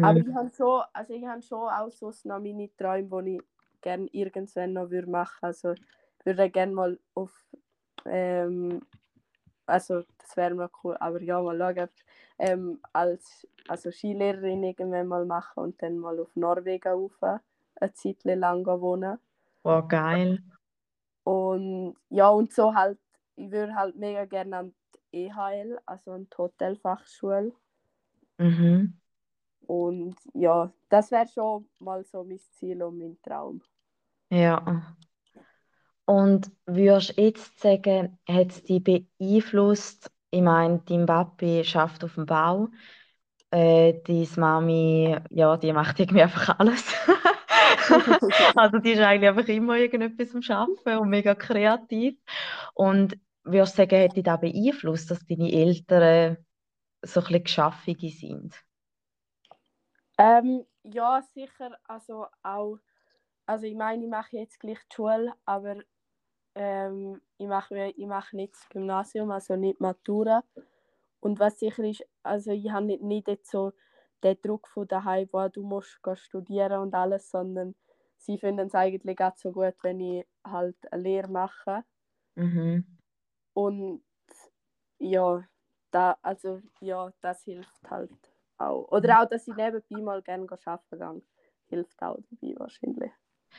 Aber Mhm. ich habe schon, also ich habe schon auch so noch meine Träume, die ich gerne irgendwann noch würde machen. Also ich würde gerne mal auf, ähm, also das wäre mal cool, aber ja, mal schauen, ähm, als also Skilehrerin irgendwann mal machen und dann mal auf Norwegen rauf, eine Zeit lang wohnen. Oh, geil. Und ja, und so halt, ich würde halt mega gerne an die EHL, also an die Hotelfachschule. Mhm. Und ja, das wäre schon mal so mein Ziel und mein Traum. Ja. Und würdest du jetzt sagen, hat es dich beeinflusst? Ich meine, dein Papi schafft auf dem Bau, äh, deine Mami, ja, die macht irgendwie einfach alles. Also die ist eigentlich einfach immer irgendetwas am Schaffen und mega kreativ. Und würdest du sagen, hat dich das beeinflusst, dass deine Eltern so ein bisschen Geschaffige sind? Ähm, ja, sicher, also auch, also ich meine, ich mache jetzt gleich die Schule, aber ähm, ich mache ich mache nicht das Gymnasium, also nicht Matura. Und was sicher ist, also ich habe nicht, nicht jetzt so den Druck von daheim, wo du musst studieren und alles, sondern sie finden es eigentlich auch so gut, wenn ich halt eine Lehre mache. Mhm. Und ja, da, also ja, das hilft halt auch. Oder auch, dass ich nebenbei mal gerne arbeiten gehe, hilft auch dabei wahrscheinlich.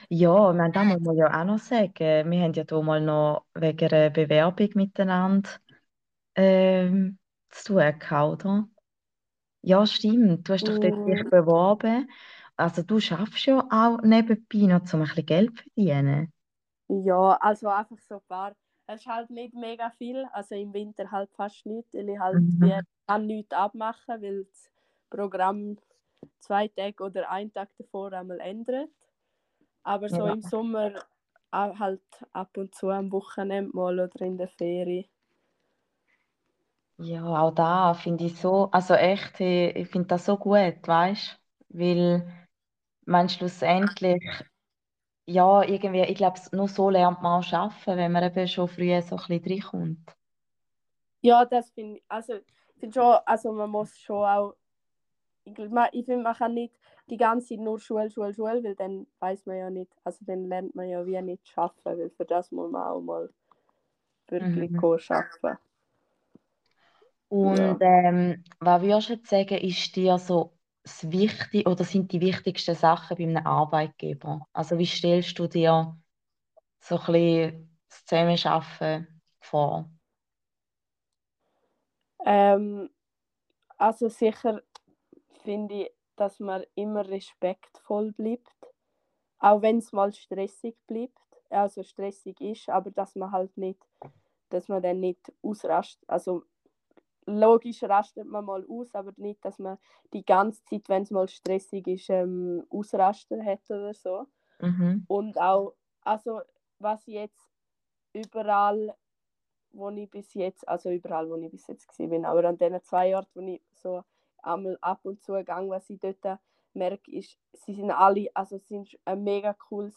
Ja, das muss man ja auch noch sagen. Wir haben ja mal noch wegen einer Bewerbung miteinander ähm, zu tun gehabt, oder? Ja, stimmt. Du hast doch dort dich Mm, beworben. Also du schaffst ja auch nebenbei noch, um ein bisschen Geld zu verdienen. ja, also einfach so ein paar. Es ist halt nicht mega viel, also im Winter halt fast nichts, weil ich halt Mhm. wie kann nichts abmachen, weil das Programm zwei Tage oder einen Tag davor einmal ändert. Aber so Ja. im Sommer halt ab und zu am Wochenende mal oder in der Ferie. Ja, auch da finde ich so, also echt, ich, finde das so gut, weißt du? Weil, man schlussendlich, ja, irgendwie, ich glaube, nur so lernt man auch arbeiten, wenn man eben schon früh so ein bisschen reinkommt. Ja, das finde ich. Also, ich finde schon, also man muss schon auch. Ich, ich finde, man kann nicht die ganze Zeit nur Schule, Schule, Schule, weil dann weiß man ja nicht, also dann lernt man ja wie nicht arbeiten, weil für das muss man auch mal wirklich Mhm. arbeiten. Und Ja. ähm, was würdest du jetzt sagen, ist dir so das Wichtige oder sind die wichtigsten Sachen bei einem Arbeitgeber? Also wie stellst du dir so ein bisschen das Zusammenarbeiten vor? Ähm, also sicher finde ich, dass man immer respektvoll bleibt, auch wenn es mal stressig bleibt, also stressig ist, aber dass man halt nicht, dass man dann nicht ausrastet. Also logisch rastet man mal aus, aber nicht, dass man die ganze Zeit, wenn es mal stressig ist, ähm, Ausraster hat oder so. Mhm. Und auch, also was jetzt überall, wo ich bis jetzt, also überall, wo ich bis jetzt gesehen bin, aber an den zwei Orten, wo ich so einmal ab und zu gegangen, was ich dort merke, ist, sie sind alle, also sind ein mega cooles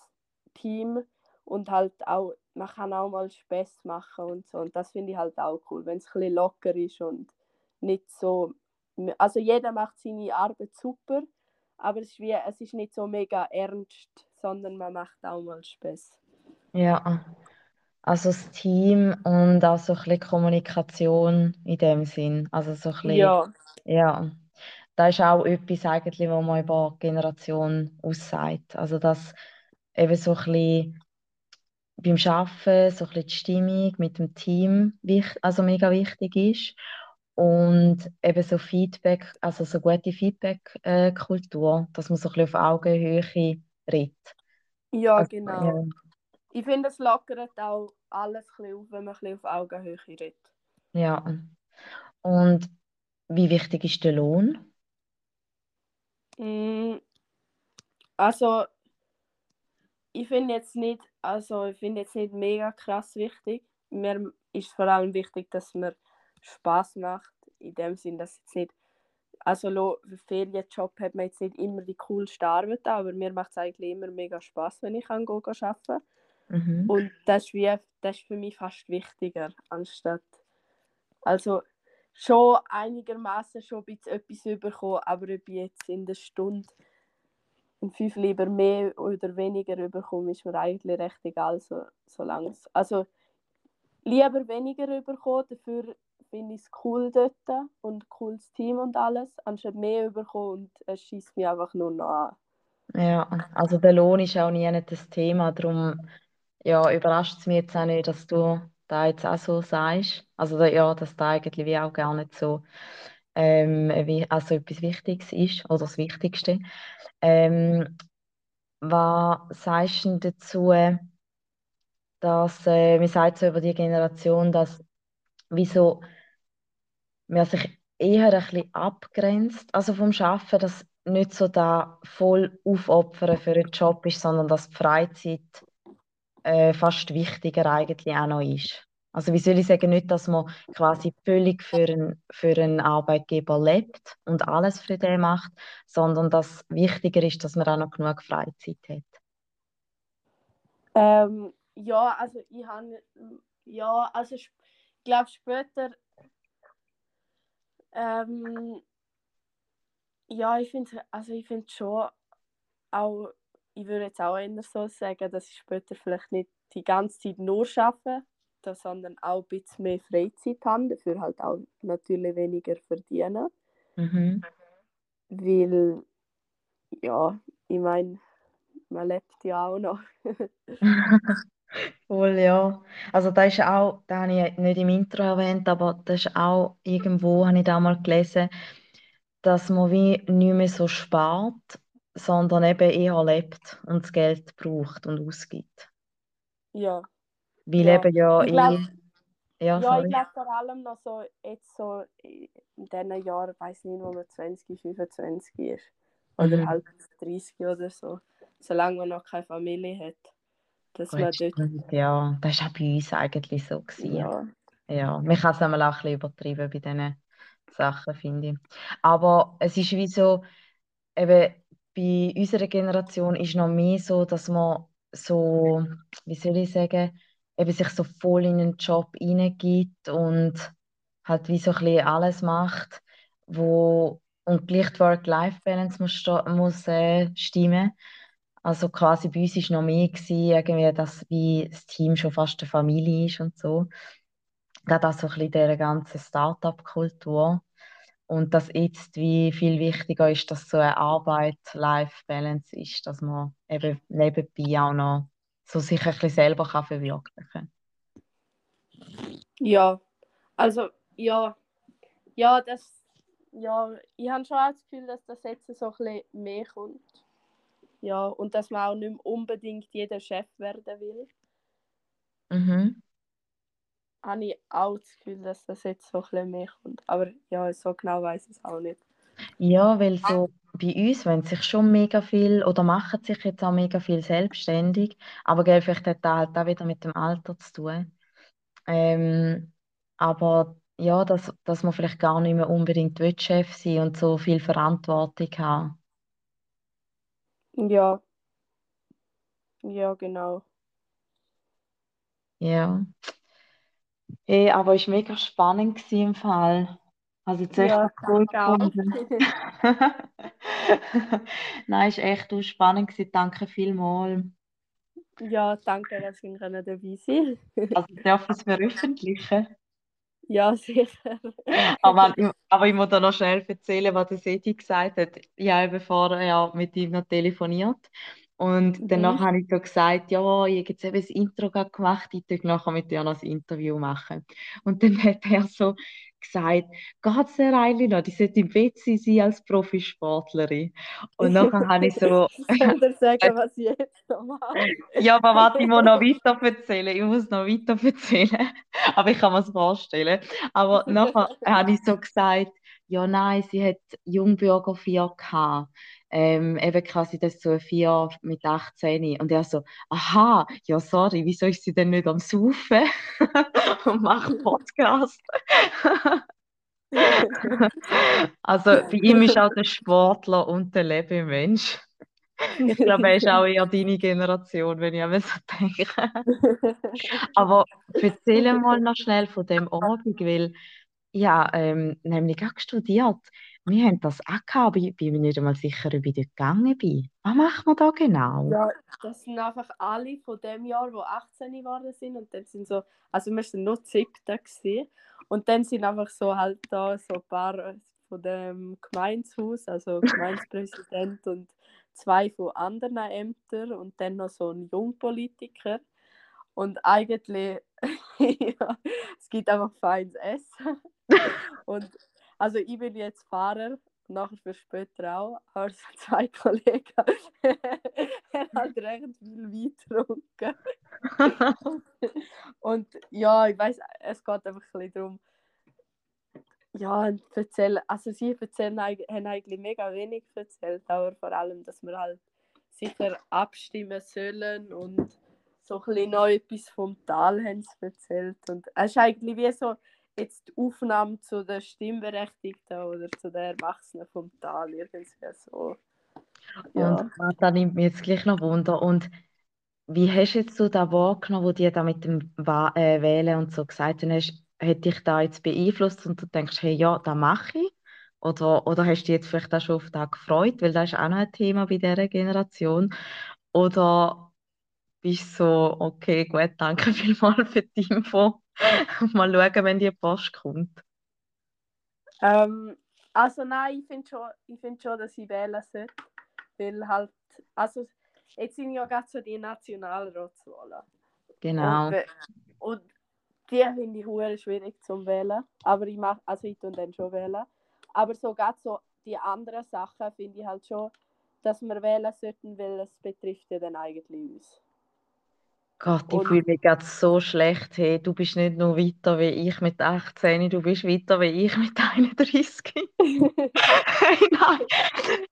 Team und halt auch, man kann auch mal Spaß machen und so und das finde ich halt auch cool, wenn es ein bisschen locker ist und nicht so, also jeder macht seine Arbeit super, aber es ist, wie, es ist nicht so mega ernst, sondern man macht auch mal Spaß. Ja, also das Team und auch so ein bisschen Kommunikation in dem Sinn. Also so ein bisschen, Ja, ja, das ist auch etwas eigentlich, was man über Generation aussagt. Also dass eben so ein bisschen beim Arbeiten so ein bisschen die Stimmung mit dem Team also mega wichtig ist und eben so Feedback, also so gute Feedback-Kultur, dass man so ein bisschen auf Augenhöhe redet. ja, Also, genau. ja, Ich finde, es lockert auch alles ein bisschen auf, wenn man ein bisschen auf Augenhöhe redet. ja. Und wie wichtig ist der Lohn? Mm, Also, ich finde jetzt nicht, also ich finde jetzt nicht mega krass wichtig. Mir ist vor allem wichtig, dass mir Spaß macht. In dem Sinn, dass jetzt nicht, also für Ferienjob hat man jetzt nicht immer die coolste Arbeit, aber mir macht es eigentlich immer mega Spaß, wenn ich gehen, gehen arbeiten Mhm. Und das ist, wie, das ist für mich fast wichtiger, anstatt. Also schon einigermaßen schon ein etwas bekommen, aber ob ich jetzt in der Stunde in fünf lieber mehr oder weniger bekomme, ist mir eigentlich recht egal, so, solange es. Also lieber weniger bekommen, dafür finde ich es cool dort und cooles Team und alles, anstatt mehr bekommen und es schießt mich einfach nur noch an. Ja, also der Lohn ist auch nie das Thema, darum ja, überrascht es mich jetzt auch nicht, dass du da jetzt auch so sagst. Also ja, dass da eigentlich wie auch gar nicht so ähm, wie, also etwas Wichtiges ist oder das Wichtigste. Ähm, was sagst du dazu, dass äh, man sagt so über die Generation, dass wieso man sich eher ein bisschen abgrenzt, also vom Schaffen, dass nicht so da voll aufopfern für einen Job ist, sondern dass die Freizeit äh, fast wichtiger eigentlich auch noch ist. Also wie soll ich sagen, nicht, dass man quasi völlig für einen, für einen Arbeitgeber lebt und alles für den macht, sondern dass wichtiger ist, dass man auch noch genug Freizeit hat. Ähm, ja, also ich habe, ja, also ich glaube später, ähm, ja, ich finde, also ich finde schon auch, ich würde jetzt auch eher so sagen, dass ich später vielleicht nicht die ganze Zeit nur arbeite, sondern auch ein bisschen mehr Freizeit habe, dafür halt auch natürlich weniger verdienen, Mhm. weil, ja, ich meine, man lebt ja auch noch. Voll, ja. Also da ist auch, da habe ich nicht im Intro erwähnt, aber das ist auch irgendwo, habe ich da mal gelesen, dass man wie nicht mehr so spart, sondern eben eher lebt und das Geld braucht und ausgibt. Ja, Weil ja. eben ja Ich glaube, eh, ja, Ja, ich glaube vor allem noch so, jetzt so in diesen Jahren, ich weiß nicht, wo man 20, 25 ist. Oder Mhm. halt 30 oder so. Solange man noch keine Familie hat. Dass man Gut, dort, stimmt, ja. Das war auch bei uns eigentlich so. Gewesen. ja. Ja, man kann es auch ein bisschen übertrieben bei diesen Sachen, finde ich. Aber es ist wie so, eben bei unserer Generation ist noch mehr so, dass man so, wie soll ich sagen, eben sich so voll in einen Job hineingibt und halt wie so ein bisschen alles macht, wo und gleich die Work-Life-Balance muss, muss äh, stimmen. Also quasi bei uns ist noch mehr gewesen, irgendwie, dass wie das Team schon fast eine Familie ist und so. Gerade auch so ein bisschen dieser ganzen Start-up-Kultur. Und dass jetzt wie viel wichtiger ist, dass so eine Arbeit-Life-Balance ist, dass man eben nebenbei auch noch so sich ein bisschen selber kann verwirklichen kann. Ja, also ja, ja, das, ja, ich habe schon auch das Gefühl, dass das jetzt so ein bisschen mehr kommt. Ja, und dass man auch nicht unbedingt jeder Chef werden will. Mhm. Habe ich auch das Gefühl, dass das jetzt so ein bisschen mehr kommt. Aber ja, so genau weiß ich es auch nicht. Ja, weil so bei uns wollen sich schon mega viel oder machen sich jetzt auch mega viel selbstständig, aber gell, vielleicht hat das halt auch wieder mit dem Alter zu tun. Ähm, aber ja, dass, dass man vielleicht gar nicht mehr unbedingt Chef sein und so viel Verantwortung haben. Ja, ja, genau. Ja. Hey, aber es war mega spannend gewesen im Fall. Also zuerst Ja, noch cool danke auch. gefunden. Nein, es war echt auch spannend gewesen. Danke vielmals. Ja, danke, dass ich dabei sein. Also darf ich es veröffentlichen? Ja, sicher. Aber, ich- aber ich muss da noch schnell erzählen, was der Seti gesagt hat. Ich habe eben vorher mit ihm noch telefoniert. Und danach Mhm. habe ich so gesagt, ja, ich habe jetzt eben das Intro gemacht, ich tue nachher mit dir noch das Interview machen. Und dann hat er so gesagt, geht's der Reili noch? Die sollte im WC sein als Profisportlerin. Und nachher habe ich so, Soll dir sagen, was ich jetzt noch mache? ja, aber warte, ich muss noch weiter erzählen. Ich muss noch weiter erzählen. Aber ich kann mir es vorstellen. Aber nachher habe ich so gesagt, ja, nein, sie hat Jungbürger 4 gehabt. Ähm, eben quasi das so ein 4 mit 18. Und er so, aha, ja, sorry, wieso ist sie denn nicht am Saufen und macht Podcast? Also bei ihm ist auch der Sportler und der Lebemensch. Ich glaube, er ist auch eher deine Generation, wenn ich an so denke. Aber erzähl mal noch schnell von dem Abend, weil habe ähm, nämlich auch studiert. Wir haben das auch gehabt, aber ich bin mir nicht einmal sicher, ob ich dort gegangen bin. Was macht man da genau? Ja, das sind einfach alle von dem Jahr, die 18 geworden sind. Und dann sind so, also wir sind nur die siebten gewesen. Und dann sind einfach so halt da so ein paar von dem Gemeinshaus, also Gemeindepräsident und zwei von anderen Ämtern und dann noch so ein Jungpolitiker. Und eigentlich, ja, es gibt einfach feines Essen. Und also ich bin jetzt Fahrer, nachher für später auch, aber so zwei Kollegen er hat recht viel Wein getrunken. Und ja, ich weiß, es geht einfach ein bisschen darum, ja, erzählen, also sie erzählen, haben eigentlich mega wenig erzählt, aber vor allem, dass wir halt sicher abstimmen sollen und so ein bisschen noch etwas vom Tal haben sie erzählt. Und es ist eigentlich wie so jetzt die Aufnahme zu den Stimmberechtigten oder zu den Erwachsenen vom Tal, irgendwie so. Ja. Und da nimmt mich jetzt gleich noch Wunder. Und wie hast jetzt du da wahrgenommen, wo die da mit dem äh, Wählen und so gesagt haben, hast, hat dich da jetzt beeinflusst und du denkst, hey, ja, das mache ich? Oder, oder hast du dich jetzt vielleicht auch schon auf das gefreut, weil das ist auch noch ein Thema bei dieser Generation? Oder bist du so, okay, gut, danke vielmals für die Info. Mal schauen, wenn die Post kommt. Ähm, also nein, ich finde schon, ich find schon, dass ich wählen sollte. Weil halt, also jetzt sind ja gerade so die Nationalratswahlen. Genau. Und, und die finde ich hure schwierig zum wählen. Aber ich mache, also ich tue dann schon wählen. Aber so gerade so die anderen Sachen finde ich halt schon, dass wir wählen sollten, weil es betrifft ja dann eigentlich uns. Gott, ich fühle mich gerade so schlecht. Hey, du bist nicht nur weiter wie ich mit 18, du bist weiter wie ich mit 31. Hey, nein,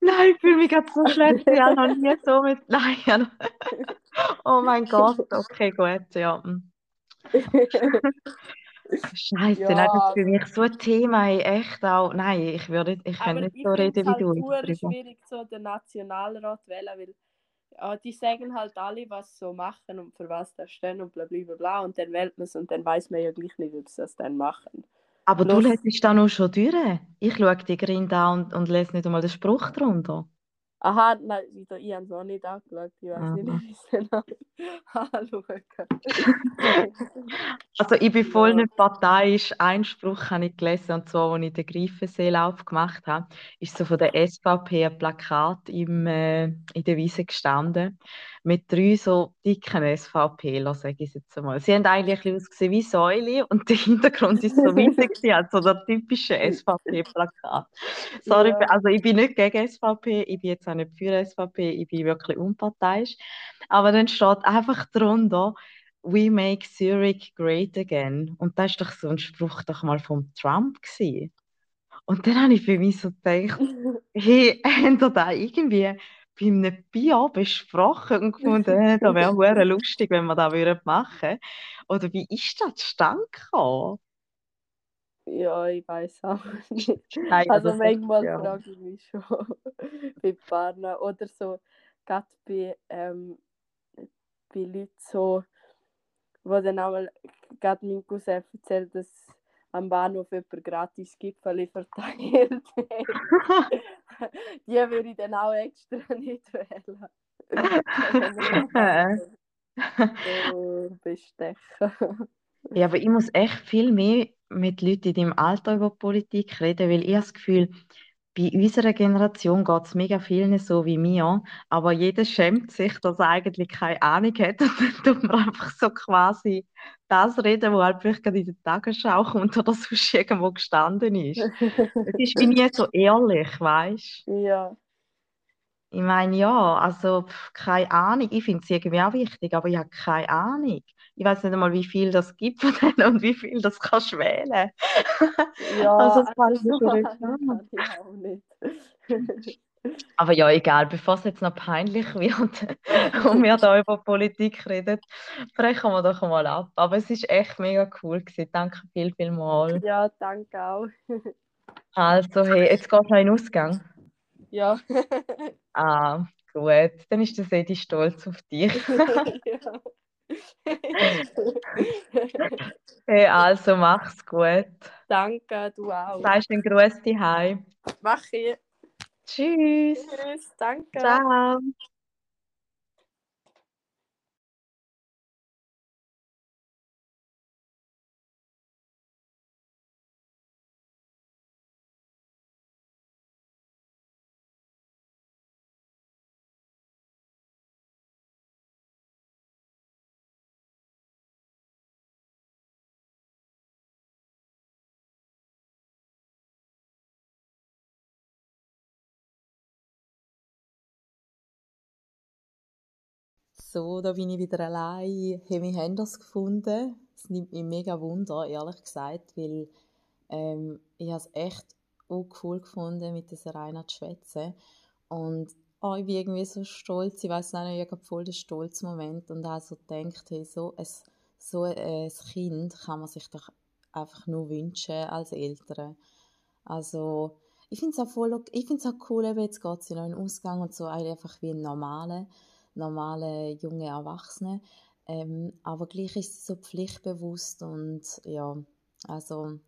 nein, ich fühle mich gerade so schlecht. Ich habe noch nie so mit. Nein, oh mein Gott, okay, gut, ja. hm. Scheiße, Ja, nein, das ist für mich so ein Thema, echt auch. Nein, ich würde, ich könnte nicht ich so reden es wie halt du hure darüber. schwierig, so den Nationalrat wählen, weil ja, die sagen halt alle, was sie so machen und für was da stehen und bla bla bla bla und dann wählt man es und dann weiß man ja gleich nicht, ob sie das dann machen. Aber du Plus- lässt da noch schon durch. Ich schaue die Grinde an und, und lese nicht einmal den Spruch drunter. Aha, nein, wieder, ich habe es auch nicht angeschaut. Ich weiß nicht, wie es noch anschauen Also ich bin voll nicht parteiisch. Einen Spruch habe ich gelesen, und zwar, als ich den Greifenseelauf gemacht habe, ist so von der SVP ein Plakat im, äh, in der Wiese gestanden mit drei so dicken SVPler, sage ich jetzt einmal. Sie haben eigentlich ein bisschen ausgesehen wie Säule und der Hintergrund ist so winzig, also der typische SVP-Plakat. Sorry, Ja. also ich bin nicht gegen SVP, ich bin jetzt auch nicht für SVP, ich bin wirklich unparteiisch. Aber dann steht einfach drunter, We make Zurich great again. Und das ist doch so ein Spruch doch mal vom Trump gewesen. Und dann habe ich für mich so gedacht, hey, habt ihr da irgendwie bei einem Bier besprochen und gefunden, äh, das wäre hure lustig, wenn wir das würden machen Oder wie ist das zustande gekommen? Ja, ich weiß auch nicht. Nein, Also manchmal ja. frage ich mich schon bei Partnern oder so, gerade bei, ähm, bei Leuten so, wo dann einmal gerade mein Cousin erzählt, dass am Bahnhof jemand gratis Gipfel verteilt hat. Die würde ich dann auch extra nicht wählen. so bestechen. Ja, aber ich muss echt viel mehr mit Leuten in deinem Alter über Politik reden, weil ich habe das Gefühl, bei unserer Generation geht es mega vielen so wie mir, aber jeder schämt sich, dass er eigentlich keine Ahnung hat und dann tut man einfach so quasi das reden, was halt vielleicht gerade in der Tagesschau kommt oder sonst irgendwo gestanden ist. Es ist wie nie so ehrlich, weißt du? ja, Ich meine, ja, also keine Ahnung. Ich finde es irgendwie auch wichtig, aber ich habe keine Ahnung. Ich weiß nicht einmal, wie viel das gibt von denen und wie viel das kannst du wählen. ja, Also, das also kann ich auch nicht. Aber ja, egal, bevor es jetzt noch peinlich wird und wir da über Politik reden, brechen wir doch mal ab. Aber es ist echt mega cool gewesen. Danke viel, viel mal. ja, danke auch. Also, hey, jetzt geht noch in den Ausgang. Ja. Ah, gut. Dann ist der Sedi stolz auf dich. ja. Hey, also, mach's gut. danke, du auch. Sagst den Gruß heim. Mach ich. Tschüss. Tschüss, danke. Ciao. So, da bin ich wieder allein. Hey, wir haben das gefunden. Es nimmt mich mega Wunder, ehrlich gesagt, weil ähm, ich es echt cool gefunden, mit dieser Rainer zu schwätzen. Und oh, ich bin irgendwie so stolz. Ich weiß nicht, ich habe voll den Stolzmoment und auch so gedacht, hey, so ein, so ein Kind kann man sich doch einfach nur wünschen als Eltern. Also, ich finde es auch ich auch cool, eben jetzt geht sie noch in den Ausgang und so, einfach wie ein normaler normale junge Erwachsene. Ähm, aber gleich ist sie so pflichtbewusst und ja, also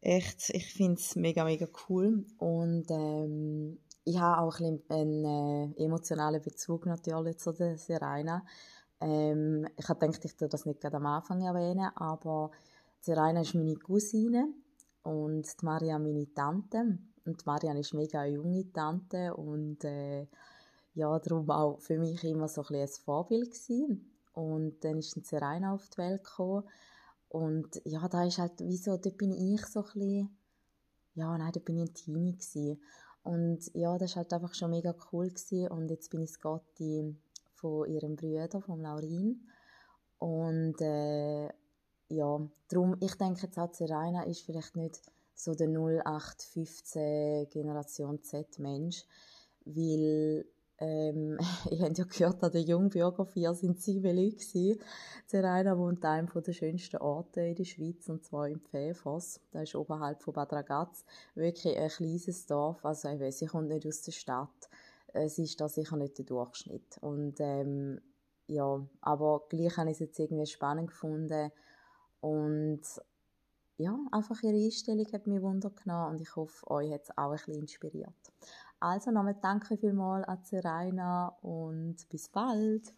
echt, ich finde es mega, mega cool. Und ähm, ich habe auch ein einen äh, emotionalen Bezug natürlich zu der Serena. Ähm, ich habe gedacht, ich tue das nicht gerade am Anfang erwähnen, aber Serena ist meine Cousine und die meine Tante. Und die Marianne ist mega junge Tante und äh, ja, darum auch für mich immer so ein, ein Vorbild gewesen. Und dann ist dann Serena auf die Welt gekommen. Und ja, da ist halt, wieso, dort bin ich so ein bisschen, ja, nein, da bin ich ein Teenie gewesen. Und ja, das war halt einfach schon mega cool gewesen. Und jetzt bin ich das Gotti von ihrem Bruder, von Laurin. Und äh, ja, darum, ich denke jetzt auch, Serena ist vielleicht nicht so der 0815 Generation Z Mensch, weil ähm, ich habe ja gehört, an der Jungbürgerfeier sind sieben Leute gewesen. Serena wohnt in einem der schönsten Orte in der Schweiz, und zwar in Pfäfers. Das ist oberhalb von Bad Ragaz. Wirklich ein kleines Dorf, also ich weiss, sie kommt nicht aus der Stadt. Es ist da sicher nicht der Durchschnitt. Und ähm, ja, aber gleich habe ich es jetzt irgendwie spannend gefunden und ja, einfach ihre Einstellung hat mich Wunder genommen und ich hoffe, euch hat es auch ein bisschen inspiriert. Also nochmal danke vielmals an Serena und bis bald.